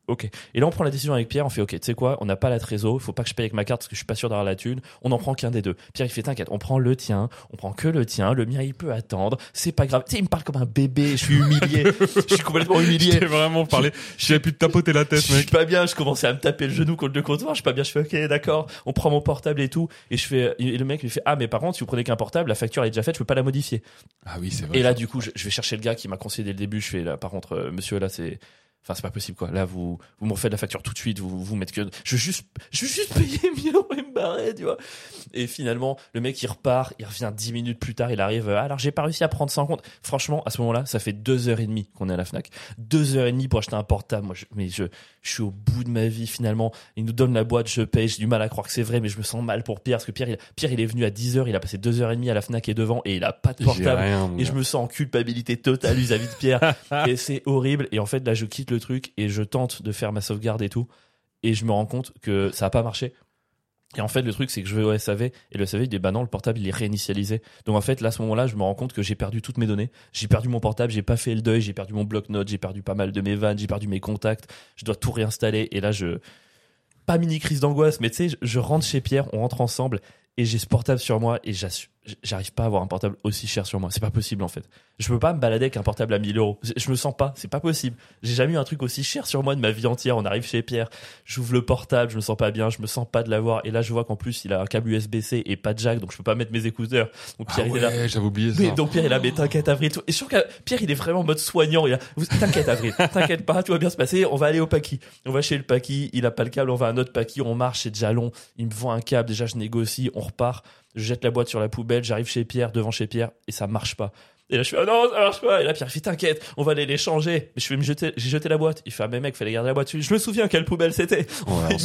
ok. Et là, on prend la décision avec Pierre, on fait, ok, tu sais quoi, on n'a pas la trésor, faut pas que je paye avec ma carte parce que je suis pas sûr d'avoir la thune. On en prend qu'un des deux. Pierre, il fait, t'inquiète, on prend le tien, on prend que le tien, le mien, il peut attendre, c'est pas grave. Tu sais, il me parle comme un bébé, je suis humilié, je suis complètement humilié. J'ai vraiment parlé. J'avais pu te tapoter la tête, Je suis mec. pas bien, je commençais à me taper le genou contre le comptoir, je suis pas bien, je fais ok d'accord, on prend mon portable et tout, et je fais, et le mec lui fait ah mais par contre si vous prenez qu'un portable, la facture elle est déjà faite, je peux pas la modifier. Ah oui, c'est vrai. Et là du coup je, je vais chercher le gars qui m'a conseillé dès le début, je fais là par contre euh, monsieur là c'est Enfin, c'est pas possible, quoi. Là, vous, vous me refaites la facture tout de suite, vous, vous mettez que, je veux juste, je veux juste payer 1000 euros et me barrer, tu vois. Et finalement, le mec, il repart, il revient 10 minutes plus tard, il arrive, euh, alors j'ai pas réussi à prendre ça en compte. Franchement, à ce moment-là, ça fait deux heures et demie qu'on est à la Fnac. Deux heures et demie pour acheter un portable. Moi, je, mais je, je suis au bout de ma vie, finalement. Il nous donne la boîte, je paye, j'ai du mal à croire que c'est vrai, mais je me sens mal pour Pierre, parce que Pierre, il, Pierre, il est venu à 10 heures, il a passé deux heures et demie à la Fnac et devant, et il a pas de portable. rien, Et je me sens en culpabilité totale vis-à-vis de Pierre. et c'est horrible. Et en fait, là, je quitte le truc et je tente de faire ma sauvegarde et tout. Et je me rends compte que ça a pas marché. Et en fait, le truc, c'est que je vais au SAV et le SAV, il dit, bah non, le portable, il est réinitialisé. Donc en fait, là, à ce moment-là, je me rends compte que j'ai perdu toutes mes données. J'ai perdu mon portable, j'ai pas fait le deuil, j'ai perdu mon bloc-notes, j'ai perdu pas mal de mes vannes, j'ai perdu mes contacts. Je dois tout réinstaller. Et là, je, pas mini crise d'angoisse, mais tu sais, je, je rentre chez Pierre, on rentre ensemble et j'ai ce portable sur moi et j'assu- j'arrive pas à avoir un portable aussi cher sur moi. C'est pas possible en fait. Je peux pas me balader avec un portable à 1000 euros. Je- me sens pas, c'est pas possible. J'ai jamais eu un truc aussi cher sur moi de ma vie entière. On arrive chez Pierre, j'ouvre le portable, je me sens pas bien, je me sens pas de l'avoir. Et là, je vois qu'en plus, il a un câble USB-C et pas de jack, donc je peux pas mettre mes écouteurs. Donc Ah Pierre, il est là. j'avais oublié ça. Mais donc Pierre il a mais t'inquiète Avril et je suis sûr que Pierre il est vraiment en mode soignant il a t'inquiète Avril t'inquiète pas tout va bien se passer on va aller au Paki on va chez le Paki il a pas le câble on va à un autre Paki on marche c'est déjà long il me vend un câble déjà je négocie on repart je jette la boîte sur la poubelle j'arrive chez Pierre devant chez Pierre et ça marche pas et là je fais ah non ça marche pas et là Pierre il fait t'inquiète on va aller les changer mais je vais me jeter j'ai jeté la boîte il fait ah mais mec fallait garder la boîte je me souviens quelle poubelle c'était Ouais.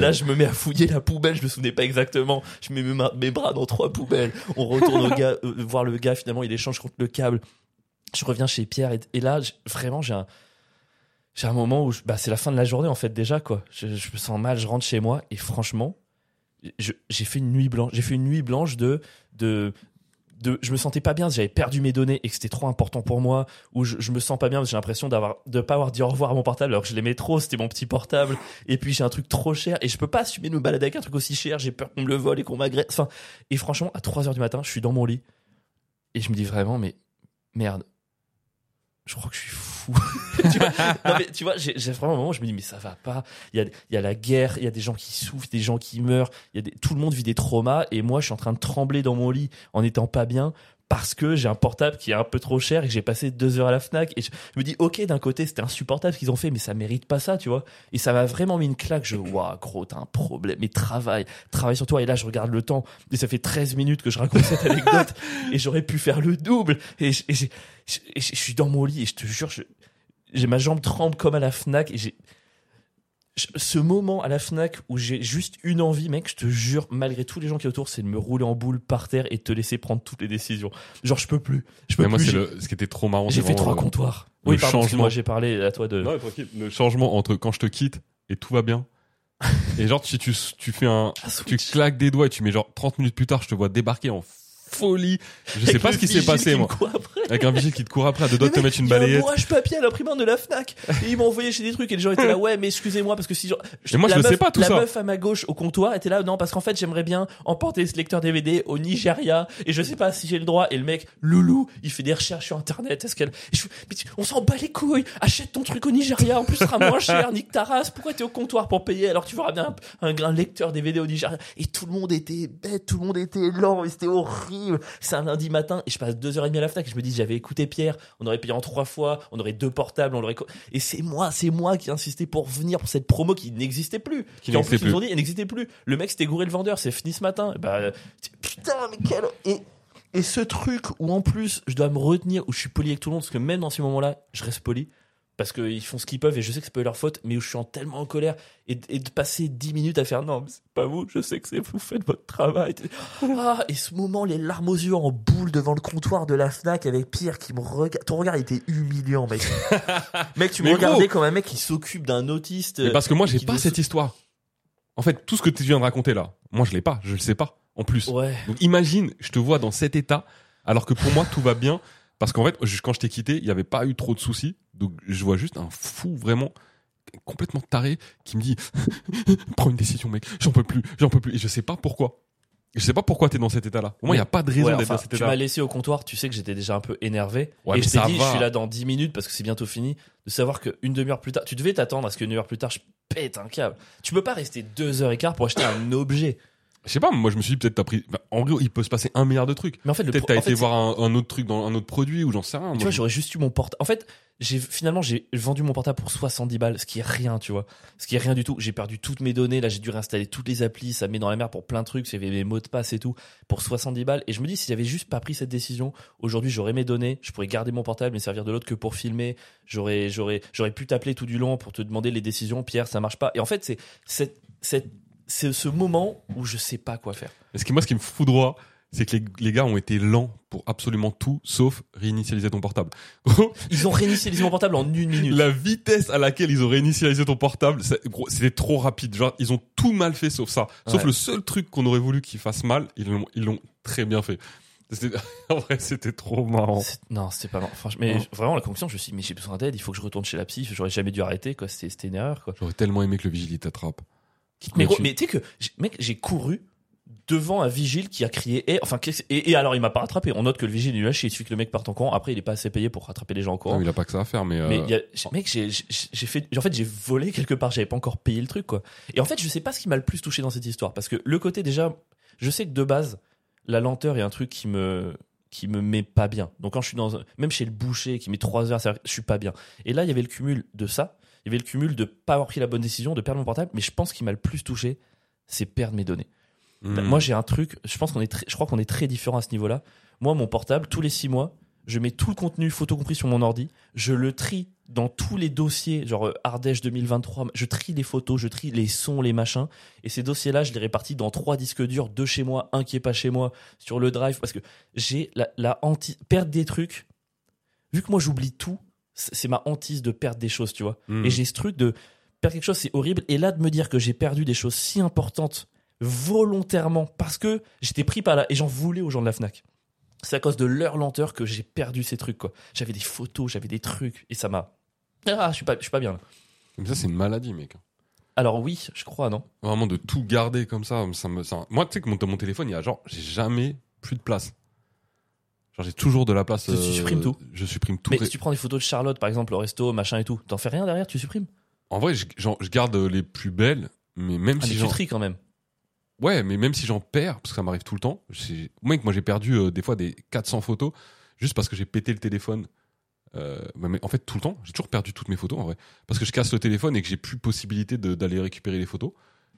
Là, je me mets à fouiller la poubelle, je me souvenais pas exactement. Je mets mes, bras dans trois poubelles. On retourne au gars, euh, voir le gars, finalement, il échange contre le câble. Je reviens chez Pierre et, et là, vraiment, j'ai un, j'ai un moment où je- bah, c'est la fin de la journée, en fait, déjà, quoi. Je, je me sens mal, je rentre chez moi et franchement, je- j'ai fait une nuit blanche. J'ai fait une nuit blanche de, de, de, je me sentais pas bien, j'avais perdu mes données et que c'était trop important pour moi, ou je, me sens pas bien, j'ai l'impression d'avoir, de pas avoir dit au revoir à mon portable alors que je l'aimais trop, c'était mon petit portable, et puis j'ai un truc trop cher, et je peux pas assumer de me balader avec un truc aussi cher, j'ai peur qu'on me le vole et qu'on m'agresse, enfin, et franchement, à 3 heures du matin, je suis dans mon lit, et je me dis vraiment, mais, merde, je crois que je suis fou. tu vois, j'ai vraiment un moment où je me dis, mais ça va pas. Il y a, y a la guerre, il y a des gens qui souffrent, des gens qui meurent, y a tout le monde vit des traumas, et moi, je suis en train de trembler dans mon lit en étant pas bien parce que j'ai un portable qui est un peu trop cher et que j'ai passé deux heures à la Fnac. Et je, me dis ok d'un côté c'était insupportable ce qu'ils ont fait mais ça mérite pas ça tu vois. Et ça m'a vraiment mis une claque. Je waouh gros t'as un problème. Mais travaille travaille sur toi. Et là je regarde le temps. Et ça fait 13 minutes que je raconte cette anecdote. Et j'aurais pu faire le double. Et je, et je- et je- je suis dans mon lit et je te jure j'ai ma jambe tremble comme à la Fnac. Et j'ai ce moment à la Fnac où j'ai juste une envie, mec, je te jure, malgré tous les gens qui sont autour, c'est de me rouler en boule par terre et de te laisser prendre toutes les décisions. Genre, je peux plus. Je peux Mais moi, plus. le, ce qui était trop marrant. J'ai fait trois comptoirs. Oui, pardon, changement. excuse-moi, j'ai parlé à toi de. Non. Le changement entre quand je te quitte et tout va bien. et genre, si tu, tu fais un, Ah, tu claques des doigts et tu mets genre 30 minutes plus tard, je te vois débarquer en folie. Je sais pas ce qui s'est passé, moi. Avec un vigile qui te court après, à deux doigts de te Mais mettre une balayette. un bourrage papier à l'imprimante de la Fnac. Et ils m'ont envoyé chez des trucs et les gens étaient là, ouais, mais excusez-moi parce que si genre. Et moi, je la le sais pas, tout la ça. meuf à ma gauche au comptoir était là, non, parce qu'en fait, j'aimerais bien emporter ce lecteur DVD au Nigeria et je sais pas si j'ai le droit. Et le mec, loulou, il fait des recherches sur internet. Est-ce qu'elle. Mais on s'en bat les couilles. Achète ton truc au Nigeria. En plus, ce sera moins cher. Nique ta race. Pourquoi t'es au comptoir pour payer alors tu feras bien un, un, un lecteur DVD au Nigeria? Et tout le monde était bête, tout le monde était lent et c'était horrible. C'est un lundi matin et je passe deux heures et demie à la Fnac et je me dis, j'avais écouté Pierre. On aurait payé en trois fois. On aurait deux portables. On l'aurait. Et c'est moi, c'est moi qui ai insisté pour venir pour cette promo qui n'existait plus. Qui Qui en n'existait plus, ils nous ont plus. dit, elle n'existait plus. Le mec s'était gouré le vendeur. C'est fini ce matin. Bah, euh, putain, mais quel. Et, et ce truc où en plus, je dois me retenir, où je suis poli avec tout le monde, parce que même dans ces moments-là, je reste poli. Parce qu'ils font ce qu'ils peuvent et je sais que c'est pas leur faute, mais je suis en tellement en colère et, et de passer 10 minutes à faire non, mais c'est pas vous, je sais que c'est vous faites votre travail. Ah, et ce moment, les larmes aux yeux en boule devant le comptoir de la Fnac avec Pierre qui me regarde. Ton regard était humiliant, mec. mec, tu me Mais regardais gros. comme un mec qui s'occupe d'un autiste. Mais parce que moi, j'ai pas cette histoire. En fait, tout ce que tu viens de raconter là, moi, je l'ai pas. Je le sais pas. En plus. Ouais. Donc imagine, je te vois dans cet état, alors que pour moi tout va bien, parce qu'en fait, quand je t'ai quitté, il n'y avait pas eu trop de soucis. Donc je vois juste un fou vraiment complètement taré qui me dit prends une décision mec, j'en peux plus, j'en peux plus. Et je sais pas pourquoi. Je sais pas pourquoi t'es dans cet état-là. Pour moi, il y a pas de raison Ouais, d'être enfin, dans cet tu état. m'as laissé au comptoir, tu sais que j'étais déjà un peu énervé. Ouais, et je t'ai dit, va. je suis là dans 10 minutes parce que c'est bientôt fini. De savoir qu'une demi-heure plus tard, tu devais t'attendre à ce qu'une heure plus tard, je pète un câble. Tu peux pas rester deux heures et quart pour acheter un objet. Je sais pas, moi je me suis dit peut-être t'as pris. bah, en gros, il peut se passer un milliard de trucs. Mais en fait, le Peut-être pro- t'as en été fait, voir un, un autre truc dans un autre produit ou j'en sais rien. Tu vois, j'aurais juste eu mon portable. En fait, j'ai finalement j'ai vendu mon portable pour 70 balles, ce qui est rien, tu vois. Ce qui est rien du tout. J'ai perdu toutes mes données. Là, j'ai dû réinstaller toutes les applis. Ça me met dans la mer pour plein de trucs. J'avais mes mots de passe et tout pour 70 balles. Et je me dis, si j'avais juste pas pris cette décision, aujourd'hui, j'aurais mes données. Je pourrais garder mon portable et servir de l'autre que pour filmer. J'aurais, j'aurais, j'aurais pu t'appeler tout du long pour te demander les décisions. Pierre, ça marche pas. Et en fait, c'est cette, cette, c'est ce moment où je sais pas quoi faire. Mais ce qui, moi, ce qui me fout droit, c'est que les, les gars ont été lents pour absolument tout, sauf réinitialiser ton portable. Ils ont réinitialisé mon portable en une minute. la vitesse à laquelle ils ont réinitialisé ton portable, c'était trop rapide. Genre, ils ont tout mal fait sauf ça. Sauf Ouais. le seul truc qu'on aurait voulu qu'ils fassent mal, ils l'ont, très bien fait. En vrai, c'était trop marrant. Non, c'était pas marrant. Franchement, mais Non. vraiment, la conclusion, je me suis dit, mais j'ai besoin d'aide, il faut que je retourne chez la psy, j'aurais jamais dû arrêter, quoi. C'était une erreur, quoi. J'aurais tellement aimé que le vigile il t'attrape. Mais gros, mais tu sais que, j'ai- mec, j'ai couru devant un vigile qui a crié, et, enfin, et, et alors il m'a pas rattrapé. On note que le vigile, il lui lâche, il suffit que le mec parte en courant. Après, il est pas assez payé pour rattraper les gens en Non, courant. mais il a pas que ça à faire, mais, euh, Mais y a- mec, j'ai fait, en fait, j'ai volé quelque part. J'avais pas encore payé le truc, quoi. Et en fait, je sais pas ce qui m'a le plus touché dans cette histoire, parce que le côté déjà, je sais que de base, la lenteur est un truc qui me qui me met pas bien. Donc quand je suis dans un- même chez le boucher qui met trois heures, ça- je suis pas bien. Et là, il y avait le cumul de ça, il y avait le cumul de pas avoir pris la bonne décision, de perdre mon portable. Mais je pense qui m'a le plus touché, c'est perdre mes données. hmm. Moi, j'ai un truc. Je pense qu'on est, très- je crois qu'on est très différents à ce niveau-là. Moi, mon portable, tous les six mois, je mets tout le contenu photo compris sur mon ordi. Je le trie dans tous les dossiers, genre euh, Ardèche 2023. Je trie les photos, je trie les sons, les machins. Et ces dossiers-là, je les répartis dans trois disques durs, deux chez moi, un qui est pas chez moi, sur le drive, parce que j'ai la, la perdre des trucs. Vu que moi, j'oublie tout, c'est ma hantise de perdre des choses, tu vois. Hmm. Et j'ai ce truc de perdre quelque chose, c'est horrible. Et là, de me dire que j'ai perdu des choses si importantes volontairement parce que j'étais pris par là et j'en voulais aux gens de la Fnac. C'est à cause de leur lenteur que j'ai perdu ces trucs, quoi. J'avais des photos, j'avais des trucs et ça m'a. Ah, je suis pas, je suis pas bien là. Mais ça, c'est une maladie, mec. Alors oui, je crois, non? Vraiment de tout garder comme ça, ça me, ça- moi, tu sais que mon, mon téléphone, il y a genre, j'ai jamais plus de place. J'ai toujours de la place. Tu- tu supprimes tout Je supprime tout. Mais si tu prends des photos de Charlotte, par exemple, au resto, machin et tout, t'en fais rien derrière, tu supprimes En vrai, je, genre, je garde les plus belles, mais même Ah, si mais tu tries quand même. ouais, mais même si j'en perds, parce que ça m'arrive tout le temps. Mec, moi, j'ai perdu euh, des fois des 400 photos juste parce que j'ai pété le téléphone. Euh, mais- en fait, tout le temps, j'ai toujours perdu toutes mes photos en vrai, parce que je casse le téléphone et que j'ai plus possibilité d'aller récupérer les photos.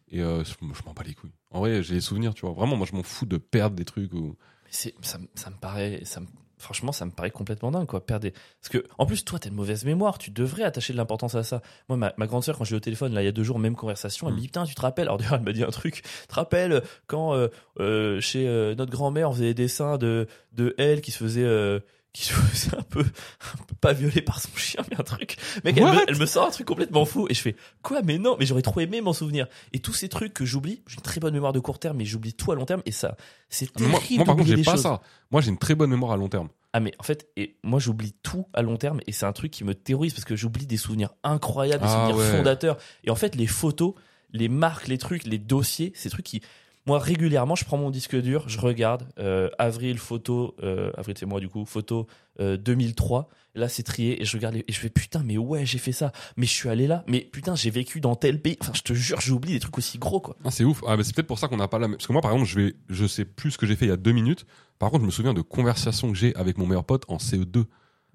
Et euh, je je m'en bats les couilles. En vrai, j'ai les souvenirs, tu vois. Vraiment, moi, je m'en fous de perdre des trucs. Ou... Ça, me- ça me paraît, ça me- franchement, ça me paraît complètement dingue, quoi. Perdre des... Parce que, en plus, toi, t'as une mauvaise mémoire. Tu devrais attacher de l'importance à ça. Moi, ma, ma grande sœur, quand je l'ai au téléphone, là, il y a deux jours, même conversation, elle me Mm. dit, putain, tu te rappelles? Alors, d'ailleurs, elle m'a dit un truc. Tu te rappelles quand, euh, euh, chez euh, notre grand-mère, on faisait des dessins de, de elle qui se faisait, euh, qui se un peu, un peu pas violée par son chien, mais un truc. Mec, elle me, elle me sort un truc complètement fou. Et je fais, quoi? Mais non, mais j'aurais trop aimé m'en souvenir. Et tous ces trucs que j'oublie, j'ai une très bonne mémoire de court terme, mais j'oublie tout à long terme. Et ça, c'est Mais Moi, terrible. moi, par contre, j'ai pas choses. ça. Moi, j'ai une très bonne mémoire à long terme. Ah mais en fait, et moi j'oublie tout à long terme et c'est un truc qui me terrorise parce que j'oublie des souvenirs incroyables, des Ah souvenirs ouais. fondateurs. Et en fait, les photos, les marques, les trucs, les dossiers, ces trucs qui, moi régulièrement, je prends mon disque dur, je regarde euh, avril photo, euh, avril c'est moi du coup, photo euh, 2003. Là c'est trié et je regarde les- et je fais putain mais ouais j'ai fait ça, mais je suis allé là, mais putain j'ai vécu dans tel pays. Enfin je te jure j'oublie des trucs aussi gros quoi. Ah, c'est ouf. Ah, c'est peut-être pour ça qu'on n'a pas la même. Parce que moi, par exemple, je vais, je sais plus ce que j'ai fait il y a deux minutes. Par contre, je me souviens de conversations que j'ai avec mon meilleur pote en CE2.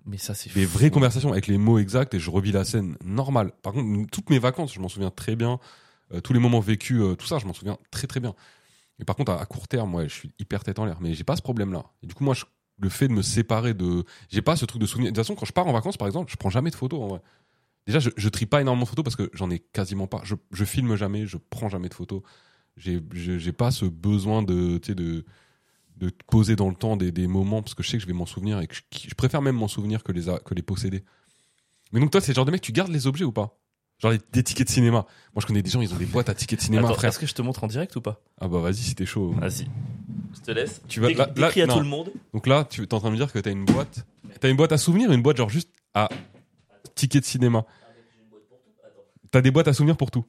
Mais ça c'est Des vraies conversations avec les mots exacts et je revis la scène normale. Par contre, toutes mes vacances, je m'en souviens très bien. Euh, tous les moments vécus, euh, tout ça, je m'en souviens très très bien. Et par contre, à, court terme, ouais, je suis hyper tête en l'air. Mais j'ai pas ce problème-là. Du coup, moi, le fait de me séparer de, j'ai pas ce truc de souvenir. De toute façon, quand je pars en vacances, par exemple, je prends jamais de photos. En vrai. Déjà, je, je trie pas énormément de photos parce que j'en ai quasiment pas. Je, filme jamais, je prends jamais de photos. J'ai pas ce besoin de, de, de poser dans le temps des, moments parce que je sais que je vais m'en souvenir et que je, préfère même m'en souvenir que les, que les posséder. Mais donc, toi, c'est le genre de mec, tu gardes les objets ou pas? Genre les, des tickets de cinéma. Moi, je connais des gens, ils ont des boîtes à tickets de cinéma, Attends, frère. est-ce que je te montre en direct ou pas? Ah bah vas-y, si t'es chaud. Vas-y. Je te laisse. Tu vas- Décris- là- là- décris à non. tout le monde. Donc là, tu es en train de me dire que t'as une boîte. T'as une boîte à souvenirs, une boîte genre juste à tickets de cinéma? T'as des boîtes à souvenirs pour tout.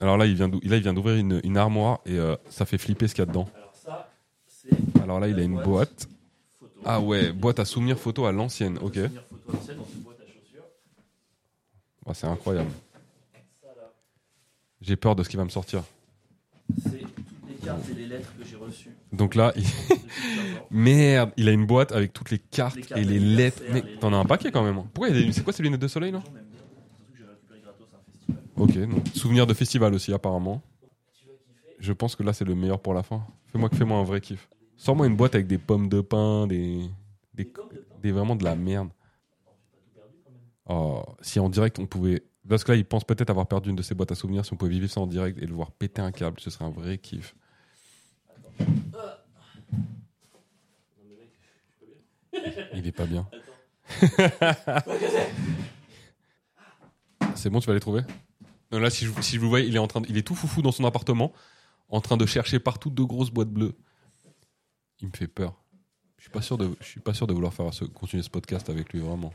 Alors là, il vient d'ou- là, il vient d'ouvrir une, une armoire et euh, ça fait flipper ce qu'il y a dedans. Alors ça, c'est Alors là, il a une boîte. photo. Ah ouais, boîte à souvenirs photo à l'ancienne. Ok. Souvenir photo ancienne dans une boîte à chaussures. Ah, c'est incroyable. J'ai peur de ce qui va me sortir. c'est toutes les cartes et les lettres que j'ai reçues Donc là, il- depuis 15 ans. merde, il a une boîte avec toutes les cartes, Les cartes et les lettres. Mais t'en as un paquet quand même. hein. Pourquoi il y a des... C'est quoi ces lunettes de soleil là Les gens m'aiment bien. Surtout que j'ai récupéré gratos un festival. Ok, donc souvenir de festival aussi apparemment. Je pense que là c'est le meilleur pour la fin. Fais-moi fais-moi un vrai kiff. Sors-moi une boîte avec des pommes de pain, des des, pommes de pain des vraiment de la merde. Attends, j'ai pas tout perdu quand même. Oh, si en direct on pouvait parce que là il pense peut-être avoir perdu une de ses boîtes à souvenirs si on pouvait vivre ça en direct et le voir péter un câble, ce serait un vrai kiff. Il est pas bien. C'est bon, tu vas les trouver? Non, là si je, si vous vois, il est en train il est tout foufou dans son appartement en train de chercher partout de grosses boîtes bleues. Il me fait peur. Je suis pas sûr de suis pas de vouloir faire continuer ce podcast avec lui vraiment.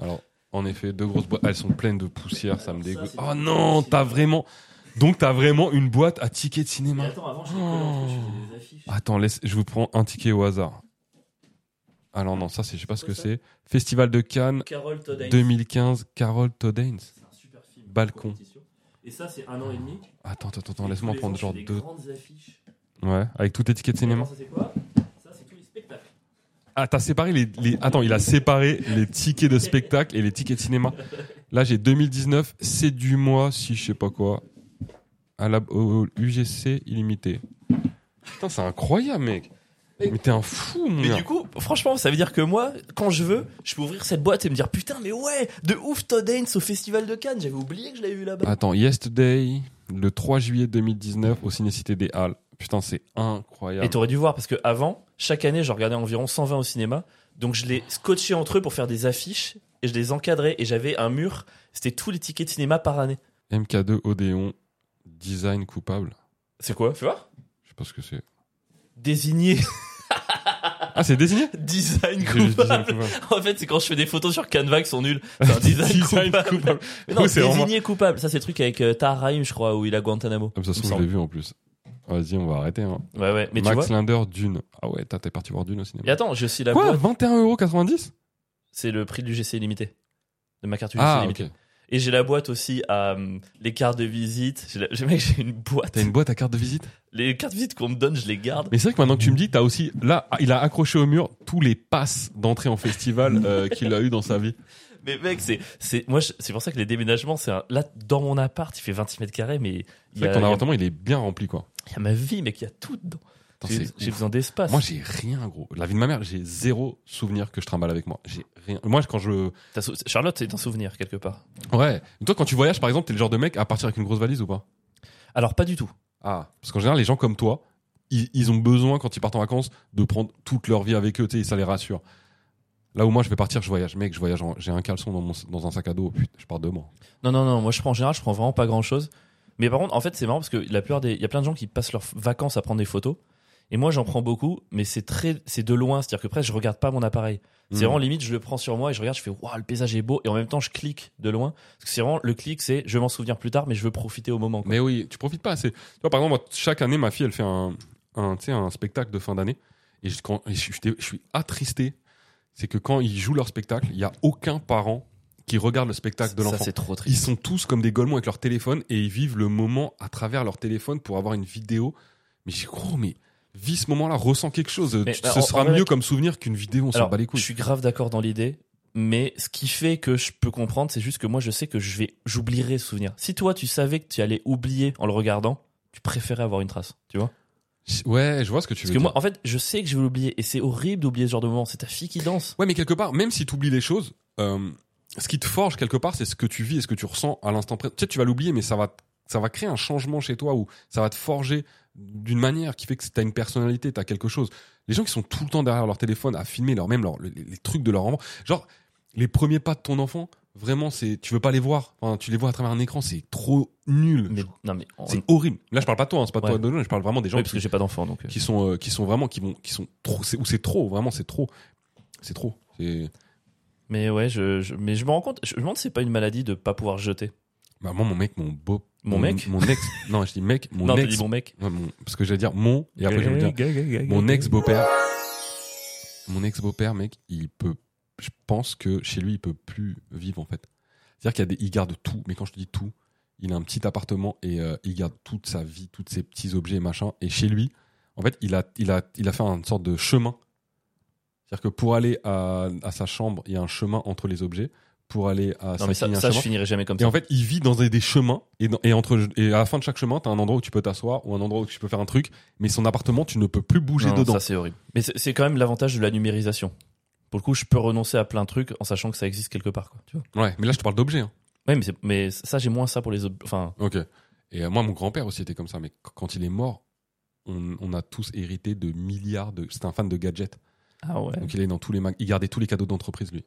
Alors, en effet, deux grosses boîtes, elles sont pleines de poussière, ça me dégoûte. Oh non, t'as vraiment Donc t'as vraiment une boîte à tickets de cinéma. attends, avant, je les faisais des affiches. Attends, laisse, je vous prends un ticket au hasard. Alors non, ça c'est, je sais pas ce que c'est. Festival de Cannes Carol Todd Haynes. 2015, Carol Todains. C'est un super film. Balcon. Et ça, c'est un an et demi. Attends, attends, attends, laisse-moi les prendre genre deux. grandes affiches. Ouais, avec tous tes tickets de cinéma. Ça, c'est quoi Ça, c'est tous les spectacles. Ah, t'as séparé les, les- Attends, il a séparé les tickets de spectacle et les tickets de cinéma. Là, j'ai 2019, c'est du mois, si je sais pas quoi. À la, au UGC illimité. Putain, c'est incroyable, mec. Mais t'es un fou, mon Mais gars. du coup, franchement, ça veut dire que moi, quand je veux, je peux ouvrir cette boîte et me dire putain, mais ouais, de ouf Todd Haynes au Festival de Cannes. J'avais oublié que je l'avais vu là-bas. Attends, Yesterday, le 3 juillet 2019, au Cinécité des Halles. Putain, c'est incroyable. Et t'aurais dû voir parce que avant, chaque année, je regardais environ 120 au cinéma. Donc je les scotchais entre eux pour faire des affiches et je les encadrais et j'avais un mur. C'était tous les tickets de cinéma par année. MK2 Odéon, design coupable. C'est quoi? Fais voir. Je sais pas ce que c'est. Désigné Ah, c'est désigné? Design coupable. En fait, c'est quand je fais des photos sur Canva qui sont nulles. C'est un design, Design coupable. coupable. Mais non, Oui, vraiment- désigné coupable. Ça, c'est le truc avec euh, Tahar Rahim, je crois, où il a Guantanamo. Comme ça Il me trouve, je l'ai vu en plus. Vas-y, on va arrêter. Hein. Ouais, ouais. Mais tu Max vois. Linder, Dune. Ah ouais, t'as- t'es parti voir Dune au cinéma. Et attends, j'ai aussi la Quoi boîte. 21,90€ C'est le prix du GC limité. De ma carte UGC Ah, ok. Et j'ai la boîte aussi à euh, les cartes de visite. J'ai la- j'ai mec, j'ai une boîte. T'as une boîte à carte de visite? Les cartes de visite qu'on me donne, je les garde. Mais c'est vrai que maintenant que tu me dis, t'as aussi. Là, il a accroché au mur tous les passes d'entrée en festival euh, qu'il a eu dans sa vie. Mais mec, c'est c'est moi je- c'est pour ça que les déménagements c'est un- là dans mon appart, il fait 26 mètres carrés mais C'est vrai que ton appartement, il est bien rempli, quoi. Il y a ma vie mec, il y a tout dedans. J'ai besoin d'espace. Moi, j'ai rien, gros. La vie de ma mère, j'ai zéro souvenir que je trimballe avec moi. J'ai rien. Moi, quand je. Sou- Charlotte, c'est un souvenir quelque part. Ouais. Toi, quand tu voyages, par exemple, t'es le genre de mec à partir avec une grosse valise ou pas? Alors pas du tout. Ah. Parce qu'en général, les gens comme toi, ils, ils ont besoin, quand ils partent en vacances, de prendre toute leur vie avec eux, tu sais, ça les rassure. Là où moi, je vais partir, je voyage. Mec, je voyage, en- j'ai un caleçon dans, mon, dans un sac à dos. Putain, je pars demain. Non non non, moi je prends en général, je prends vraiment pas grand-chose. Mais par contre, en fait, c'est marrant parce que la plupart des il y a plein de gens qui passent leurs vacances à prendre des photos. Et moi, j'en prends beaucoup, mais c'est très, c'est de loin. C'est-à-dire que presque, je regarde pas mon appareil. C'est Mm. vraiment limite, je le prends sur moi et je regarde, je fais, waouh, le paysage est beau. Et en même temps, je clique de loin. Parce que c'est vraiment, le clic, c'est, je vais m'en souvenir plus tard, mais je veux profiter au moment. quoi. Mais oui, tu profites pas assez. Tu vois, par exemple, moi, chaque année, ma fille, elle fait un, un, tu sais, un spectacle de fin d'année. Et, je, quand, et je, suis- je suis attristé. C'est que quand ils jouent leur spectacle, il y a aucun parent qui regarde le spectacle de l'enfant. Ils sont tous comme des golemons avec leur téléphone et ils vivent le moment à travers leur téléphone pour avoir une vidéo. Mais j'ai gros, mais vis ce moment-là, ressens quelque chose. Mais, bah, ce sera mieux mec- comme souvenir qu'une vidéo, on s'en bat les je couilles. suis grave d'accord dans l'idée. Mais ce qui fait que je peux comprendre, c'est juste que moi, je sais que je vais, j'oublierai ce souvenir. Si toi, tu savais que tu allais oublier en le regardant, tu préférais avoir une trace, tu vois? Ouais, je vois ce que tu Parce veux que dire. moi, en fait, je sais que je vais l'oublier et c'est horrible d'oublier ce genre de moment. C'est ta fille qui danse. Ouais, mais quelque part, même si tu oublies les choses, euh, ce qui te forge quelque part, c'est ce que tu vis et ce que tu ressens à l'instant présent. Tu sais, tu vas l'oublier, mais ça va, ça va créer un changement chez toi ou ça va te forger d'une manière qui fait que t'as une personnalité, t'as quelque chose. Les gens qui sont tout le temps derrière leur téléphone à filmer leur même leur, les, les trucs de leur enfant, genre les premiers pas de ton enfant, vraiment c'est, tu veux pas les voir. Enfin, tu les vois à travers un écran, c'est trop nul. Mais, non, mais. on- C'est horrible. Là, je parle pas de toi, hein, c'est pas de Ouais. toi, de je parle vraiment des gens Oui, parce qui, que j'ai pas d'enfant, donc. euh. qui sont, euh, qui sont vraiment, qui vont, qui sont trop, ou c'est trop, vraiment, c'est trop, c'est trop. C'est, Mais ouais, je, je- mais je me rends compte, je me demande si c'est pas une maladie de pas pouvoir jeter. bah moi, mon mec, mon beau, Mon mec mon ex, non, je dis mec, mon non, t'as ex, dit mon mec. Ouais, mon- parce que j'allais dire mon, et après je vais dire mon ex beau-père, mon ex beau-père, mec, il peut, je pense que chez lui, il peut plus vivre en fait. C'est-à-dire qu'il y a des, il garde tout, mais quand je te dis tout, il a un petit appartement et euh, il garde toute sa vie, tous ses petits objets et machin. Et chez lui, en fait, il a, il a, il a fait une sorte de chemin. C'est-à-dire que pour aller à, à sa chambre, il y a un chemin entre les objets. Pour aller à Non, sa mais ça, ça je finirai jamais comme Et ça. en fait, il vit dans des, des chemins et, dans- et entre et à la fin de chaque chemin, t'as un endroit où tu peux t'asseoir ou un endroit où tu peux faire un truc. Mais son appartement, tu ne peux plus bouger Non, dedans. Ça, c'est horrible. Mais c'est quand même l'avantage de la numérisation. Pour le coup, je peux renoncer à plein de trucs en sachant que ça existe quelque part, quoi. Tu vois. Ouais, mais là, je te parle d'objets. hein. Ouais, mais, mais ça, j'ai moins ça pour les autres. Enfin, Ok. Et euh, moi, mon grand-père aussi était comme ça. Mais qu- quand il est mort, on, on a tous hérité de milliards de. C'était un fan de gadgets. Ah ouais. Donc il est dans tous les mag- il gardait tous les cadeaux d'entreprise lui.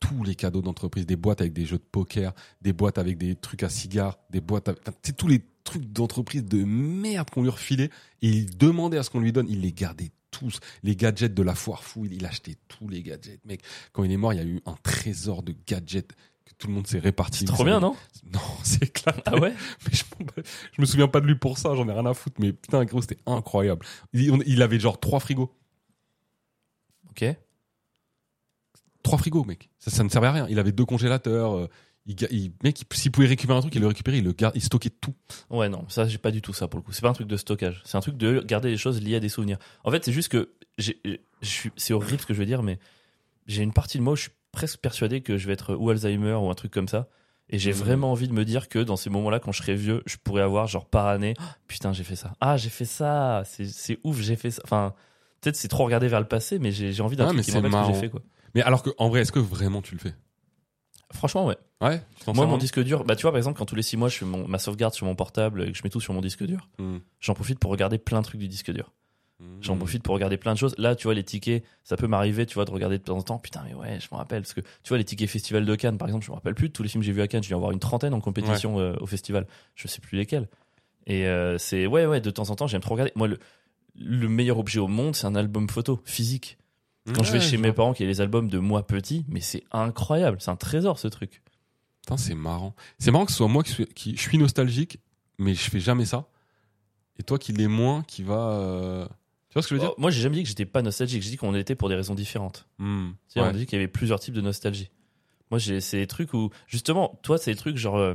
Tous les cadeaux d'entreprise, des boîtes avec des jeux de poker, des boîtes avec des trucs à cigares, des boîtes, avec... enfin, tu sais, tous les trucs d'entreprise de merde qu'on lui refilait et il demandait à ce qu'on lui donne, il les gardait tous. Les gadgets de la foire fou, il, il achetait tous les gadgets, mec. Quand il est mort, il y a eu un trésor de gadgets que tout le monde s'est réparti. C'est trop bien, non? Non, c'est éclaté. Ah ouais? Mais je, je me souviens pas de lui pour ça, j'en ai rien à foutre. Mais putain, gros, c'était incroyable. Il, on- il avait genre trois frigos. Ok. trois frigos, mec. Ça, ça ne servait à rien. Il avait deux congélateurs. euh, il, ga- il- mec, il- s'il pouvait récupérer un truc, il le récupérait, il le garde, il stockait tout. Ouais, non, ça, j'ai pas du tout ça pour le coup. C'est pas un truc de stockage. C'est un truc de garder les choses liées à des souvenirs. En fait, c'est juste que c'est horrible ce que je veux dire, mais j'ai une partie de moi où je suis presque persuadé que je vais être ou Alzheimer ou un truc comme ça. Et j'ai Mhm. vraiment envie de me dire que dans ces moments-là, quand je serai vieux, je pourrais avoir genre par année, Ah, putain, j'ai fait ça. Ah, j'ai fait ça. C'est ouf, j'ai fait ça. Enfin, peut-être c'est trop regarder vers le passé, mais j'ai, envie d'un mais truc qui que j'ai fait, quoi. Mais alors que, en vrai, est-ce que vraiment tu le fais? Franchement, ouais. Ouais. Moi, mon disque dur, bah, tu vois, par exemple, quand tous les six mois, je fais mon, ma sauvegarde sur mon portable et que je mets tout sur mon disque dur, Hmm. j'en profite pour regarder plein de trucs du disque dur. J'en Hmm. profite pour regarder plein de choses. Là, tu vois, les tickets, ça peut m'arriver, tu vois, de regarder de temps en temps. Putain, mais ouais, je me rappelle. Parce que, tu vois, les tickets Festival de Cannes, par exemple, je me rappelle plus de tous les films que j'ai vus à Cannes. J'ai dû en avoir une trentaine en compétition euh, au festival. Je sais plus lesquels. Et euh, c'est, ouais, ouais, de temps en temps, j'aime trop regarder. Moi, le, le meilleur objet au monde, c'est un album photo physique. Quand je vais chez mes vois. parents qui a les albums de moi petit, mais c'est incroyable. C'est un trésor, ce truc. Putain, c'est marrant. C'est marrant que ce soit moi qui suis, qui, je suis nostalgique, mais je fais jamais ça. Et toi qui l'es moins, qui va. euh, Tu vois ce que je veux dire? Oh, moi, j'ai jamais dit que j'étais pas nostalgique. J'ai dit qu'on était pour des raisons différentes. Ouais. On dit qu'il y avait plusieurs types de nostalgie. Moi, c'est des trucs où, justement, toi, c'est des trucs genre, euh,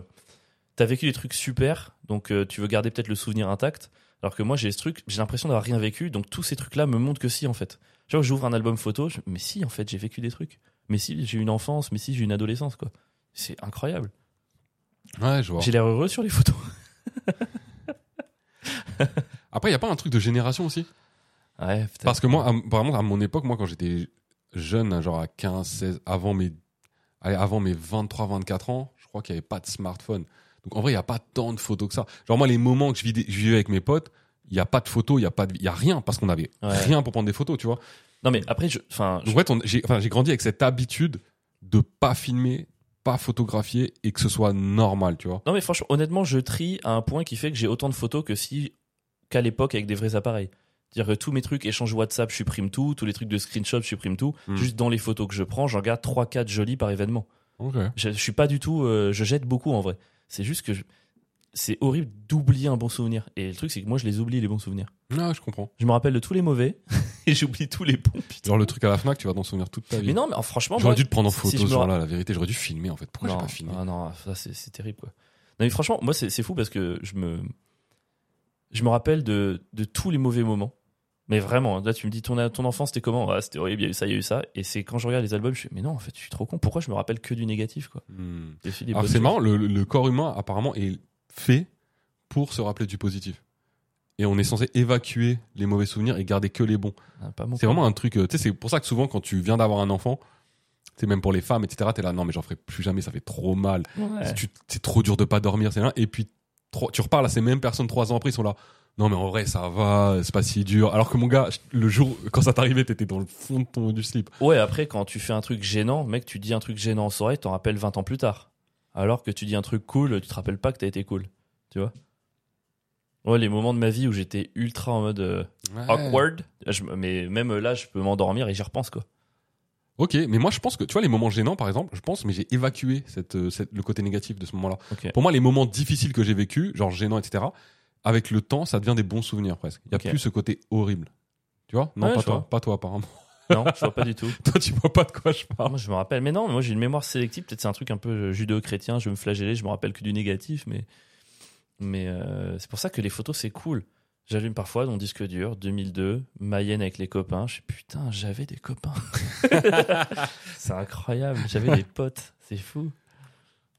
t'as vécu des trucs super, donc euh, tu veux garder peut-être le souvenir intact. Alors que moi, j'ai ce truc, j'ai l'impression d'avoir rien vécu, donc tous ces trucs-là me montrent que si, en fait. Genre, j'ouvre un album photo, je- mais si, en fait, j'ai vécu des trucs. Mais si, j'ai eu une enfance, mais si, j'ai eu une adolescence, quoi. C'est incroyable. Ouais, je vois. J'ai l'air heureux sur les photos. Après, il y a pas un truc de génération aussi? Ouais, peut-être. Parce que moi, à, vraiment, à mon époque, moi, quand j'étais jeune, genre à 15, 16, avant mes, allez, avant mes 23, 24 ans, je crois qu'il n'y avait pas de smartphone. Donc, en vrai, il n'y a pas tant de photos que ça. Genre, moi, les moments que je vivais, je vivais avec mes potes, il n'y a pas de photos, il n'y a pas de, il y a rien parce qu'on avait Ouais. rien pour prendre des photos, tu vois. Non, mais après, je, enfin, je- en fait, j'ai, grandi avec cette habitude de pas filmer, pas photographier et que ce soit normal, tu vois. non, mais franchement, honnêtement, je trie à un point qui fait que j'ai autant de photos que si, qu'à l'époque avec des vrais appareils. C'est-à-dire que tous mes trucs, échange WhatsApp, je supprime tout, tous les trucs de screenshot, je supprime tout. Hmm. Juste dans les photos que je prends, j'en garde 3-4 jolis par événement. Ok. Je, je suis pas du tout, euh, je jette beaucoup en vrai. C'est juste que je- c'est horrible d'oublier un bon souvenir. Et le truc, c'est que moi, je les oublie, les bons souvenirs. Ah, je comprends. Je me rappelle de tous les mauvais et j'oublie tous les bons. Putain. Genre, le truc à la Fnac, tu vas t'en souvenir toute ta vie. Mais non, mais franchement, J'aurais dû te prendre en si photo me ce jour-là, la vérité. J'aurais dû filmer, en fait. Pourquoi j'ai pas filmé ah non, ça c'est terrible quoi. Non mais franchement, moi c'est c'est fou parce que je me je me rappelle de, de tous les mauvais moments. Mais vraiment, hein, là tu me dis ton ton enfance c'était comment? Ah, C'était horrible, il y a eu ça, il y a eu ça. Et c'est quand je regarde les albums, je fais mais non en fait je suis trop con. Pourquoi je me rappelle que du négatif quoi? Hmm. Alors c'est marrant, le, le corps humain apparemment est fait pour se rappeler du positif. Et on est censé évacuer les mauvais souvenirs et garder que les bons. Ah, C'est vraiment un truc. euh, Tu sais, c'est pour ça que souvent quand tu viens d'avoir un enfant, sais, même pour les femmes, etc. T'es là, non, mais j'en ferai plus jamais, ça fait trop mal. Ouais. C'est trop dur de pas dormir, c'est là. Et puis, tu reparles à ces mêmes personnes trois ans après, ils sont là. Non, mais en vrai, ça va, c'est pas si dur. Alors que mon gars, le jour, quand ça t'arrivait, t'étais dans le fond de ton, du slip. Ouais, après, quand tu fais un truc gênant, mec, tu dis un truc gênant en soirée, t'en rappelles 20 ans plus tard. Alors que tu dis un truc cool, tu te rappelles pas que t'as été cool. Tu vois? Ouais, les moments de ma vie où j'étais ultra en mode euh, awkward, je mais même là, je peux m'endormir et j'y repense, quoi. Ok, mais moi je pense que tu vois les moments gênants par exemple, je pense mais j'ai évacué cette, euh, cette- le côté négatif de ce moment-là. Pour moi les moments difficiles que j'ai vécu, genre gênants etc. Avec le temps, ça devient des bons souvenirs presque. Il y a plus ce côté horrible. Tu vois? Non, Ouais, pas toi, vois. pas toi apparemment. Non, je vois pas du tout. toi tu vois pas de quoi je parle. Moi, je me rappelle. Mais non, moi, j'ai une mémoire sélective. Peut-être c'est un truc un peu euh, judéo-chrétien. Je vais me flageller. Je me rappelle que du négatif. Mais, mais euh, c'est pour ça que les photos, c'est cool. J'allume parfois mon disque dur, 2002, Mayenne avec les copains. Je suis putain, j'avais des copains. c'est incroyable. J'avais des potes. C'est fou.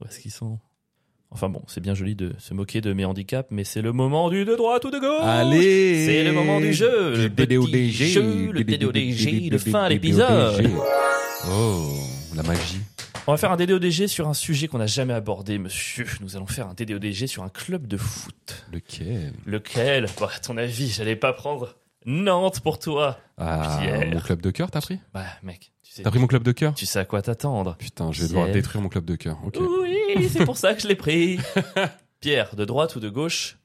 Où est-ce qu'ils sont? Enfin bon, c'est bien joli de se moquer de mes handicaps, mais c'est le moment du de droite ou de gauche. Allez C'est le moment du jeu, le DDODG, le DDODG, le fin à l'épisode. Oh, la magie. On va faire un DDODG sur un sujet qu'on n'a jamais abordé, monsieur. Nous allons faire un DDODG sur un club de foot. Lequel? Lequel? Bah, à ton avis, j'allais pas prendre Nantes pour toi. Ah, Pierre. mon club de cœur, t'as pris? Bah, mec, tu sais, T'as pris mon club de cœur? Tu sais à quoi t'attendre. Putain, je vais devoir détruire mon club de cœur. Ok. Oui, c'est pour ça que je l'ai pris. Pierre, de droite ou de gauche?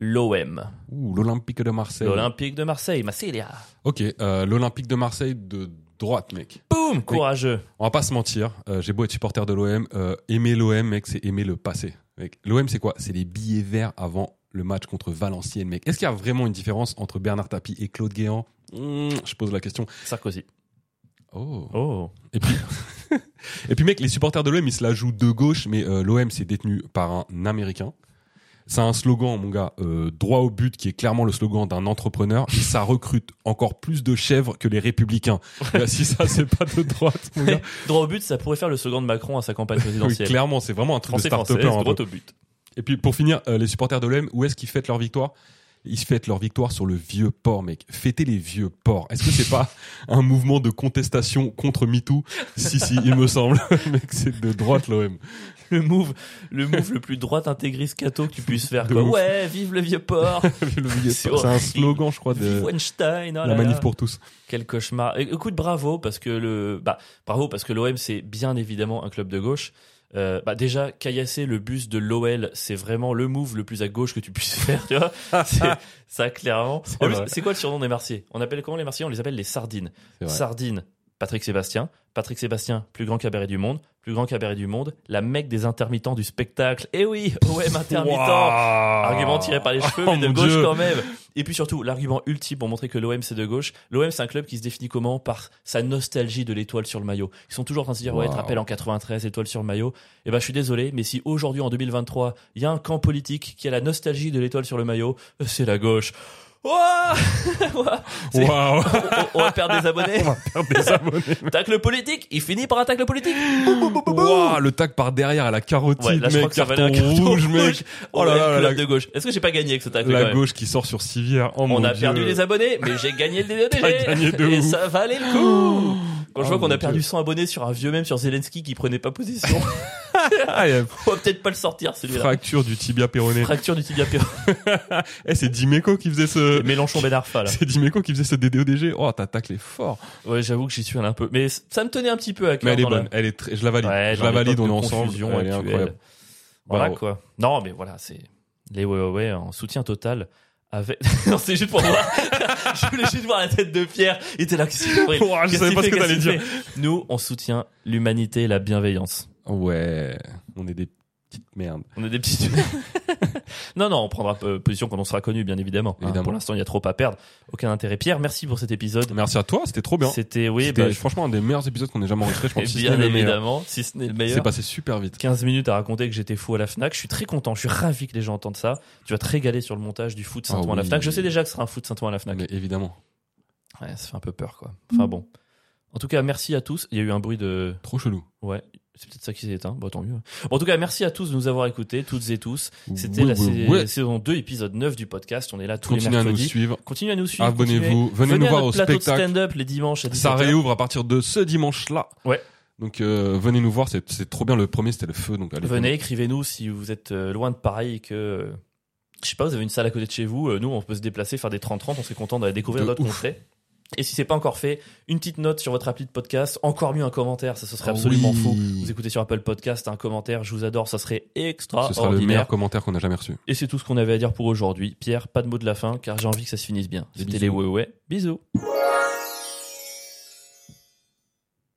L'OM. Ouh, l'Olympique de Marseille. L'Olympique de Marseille, Marseilla. Ok, euh, l'Olympique de Marseille de droite, mec. Boum Courageux. On va pas se mentir, euh, j'ai beau être supporter de l'OM, euh, aimer l'OM, mec, c'est aimer le passé. L'OM, c'est quoi? C'est les billets verts avant le match contre Valenciennes, mec. Est-ce qu'il y a vraiment une différence entre Bernard Tapie et Claude Guéant? Hmm, Je pose la question. Sarkozy. Oh. Oh. Et puis, et puis, mec, les supporters de l'OM, ils se la jouent de gauche, mais euh, l'OM, c'est détenu par un Américain. C'est un slogan, mon gars, euh, droit au but, qui est clairement le slogan d'un entrepreneur. Et ça recrute encore plus de chèvres que les républicains. Bah, si ça, c'est pas de droite, mon gars. Droit au but, ça pourrait faire le slogan de Macron à sa campagne Oui, présidentielle. clairement, c'est vraiment un truc Français, de un droit au but. Et puis, pour finir, euh, les supporters de l'OM, où est-ce qu'ils fêtent leur victoire? Ils fêtent leur victoire sur le vieux port, mec. Fêter les vieux ports. Est-ce que c'est pas un mouvement de contestation contre MeToo? Si, si, il me semble. mec, c'est de droite, l'OM. le move, le move le plus droite intégriste cato que tu puisses faire. Quoi. Ouais, vive le vieux port. C'est un slogan, je crois, de Weinstein. oh la manif là. pour tous. Quel cauchemar. Écoute, bravo parce que le, bah, bravo parce que l'OM c'est bien évidemment un club de gauche. Euh, bah déjà, caillasser le bus de l'OL, c'est vraiment le move le plus à gauche que tu puisses faire, tu vois. C'est ça clairement. C'est vrai. C'est quoi le surnom des Marseillais On appelle comment les Marseillais On les appelle les sardines. C'est vrai. Sardine, Patrick Sébastien. Patrick Sébastien, plus grand cabaret du monde. Plus grand cabaret du monde. La mec des intermittents du spectacle. Eh oui, OM intermittent. Argument tiré par les cheveux, Oh mais de gauche Dieu. quand même. Et puis surtout, l'argument ultime pour montrer que l'OM c'est de gauche. L'OM c'est un club qui se définit comment? Par sa nostalgie de l'étoile sur le maillot. Ils sont toujours en train de se dire, ouais, te rappelles en 93, étoile sur le maillot. Et ben, je suis désolé, mais si aujourd'hui, en 2023, il y a un camp politique qui a la nostalgie de l'étoile sur le maillot, euh, c'est la gauche. C'est- Waouh on, on va perdre des abonnés. Perdre des abonnés. Tacle politique, il finit par un tacle politique. Waouh, le tag par derrière à la carotide, Ouais, là, je crois mec, carton valait un carton rouge, rouge. mec. Oh là là, la, de gauche. Est-ce que j'ai pas gagné avec ce tacle la gauche qui sort sur civière. Oh On a Dieu. perdu les abonnés, mais j'ai gagné le gagné de et ouf. ça valait le coup. Quand je Oh vois qu'on mon a perdu Dieu. 100 abonnés sur un vieux même sur Zelensky qui prenait pas position, on va peut-être pas le sortir celui-là. fracture du tibia péroné. Fracture du tibia péro. Eh, c'est Dimeco qui faisait ce, Mélenchon Ben Arfa là. c'est Dimeco qui faisait ce DDODG. Oh, t'attaques les forts. Ouais, j'avoue que j'y suis allé un peu, mais ça me tenait un petit peu à cœur. Mais elle est la- bonne. Elle est très, je la valide. Ouais, je la valide, on est ensemble. Elle est incroyable. Voilà quoi. Non, mais voilà, c'est les ouais ouais ouais en soutien total. Avec... non, c'est juste pour voir. je voulais juste voir la tête de Pierre. Il était là. Ouah, je savais pas ce que t'allais dire. Nous, on soutient l'humanité et la bienveillance. Ouais. On est des petites merdes. On est des petits. non, non, on prendra euh, position quand on sera connu, bien évidemment. Hein, Évidemment. pour l'instant, il y a trop à perdre. Aucun intérêt. Pierre, merci pour cet épisode. Merci à toi, c'était trop bien. C'était, oui, C'était bah, franchement un des meilleurs épisodes qu'on ait jamais enregistré. Je pense si bien évidemment, si ce n'est le C'est meilleur. passé super vite. 15 minutes à raconter que j'étais fou à la Fnac. Je suis très content. Je suis ravi que les gens entendent ça. Tu vas te régaler sur le montage du foot Saint-Ouen Ah à la. Fnac. Je sais déjà que ce sera un foot Saint-Ouen à la Fnac. Mais évidemment. Ouais, ça fait un peu peur, quoi. Enfin bon. En tout cas, merci à tous. Il y a eu un bruit de. Trop chelou. Ouais, c'est peut-être ça qui s'est éteint. Bon, tant mieux. Bon, en tout cas, merci à tous de nous avoir écoutés, toutes et tous. C'était la saison 2, épisode 9 du podcast. On est là tous Continuez les à nous mercredis. suivre. Continuez à nous suivre. Abonnez-vous. continuez. Venez nous à voir notre au plateau spectacle. stand-up les dimanches à 17h. Ça réouvre à partir de ce dimanche-là. Ouais. Donc euh, venez nous voir, c'est c'est trop bien. Le premier c'était le feu, donc allez. Venez, écrivez-nous si vous êtes euh, loin de Paris et que, euh, je sais pas, vous avez une salle à côté de chez vous. Nous, on peut se déplacer, faire des 30-30. On serait content d'aller découvrir d'autres contrées. Et si c'est pas encore fait, une petite note sur votre appli de podcast, encore mieux un commentaire, ça ce serait Ah absolument oui. fou. Vous écoutez sur Apple Podcast, un commentaire, je vous adore, ça serait Ce sera le extraordinaire. meilleur commentaire qu'on a jamais reçu. Et c'est tout ce qu'on avait à dire pour aujourd'hui. Pierre, pas de mot de la fin, car j'ai envie que ça se finisse bien. C'était les ouais ouais. Bisous.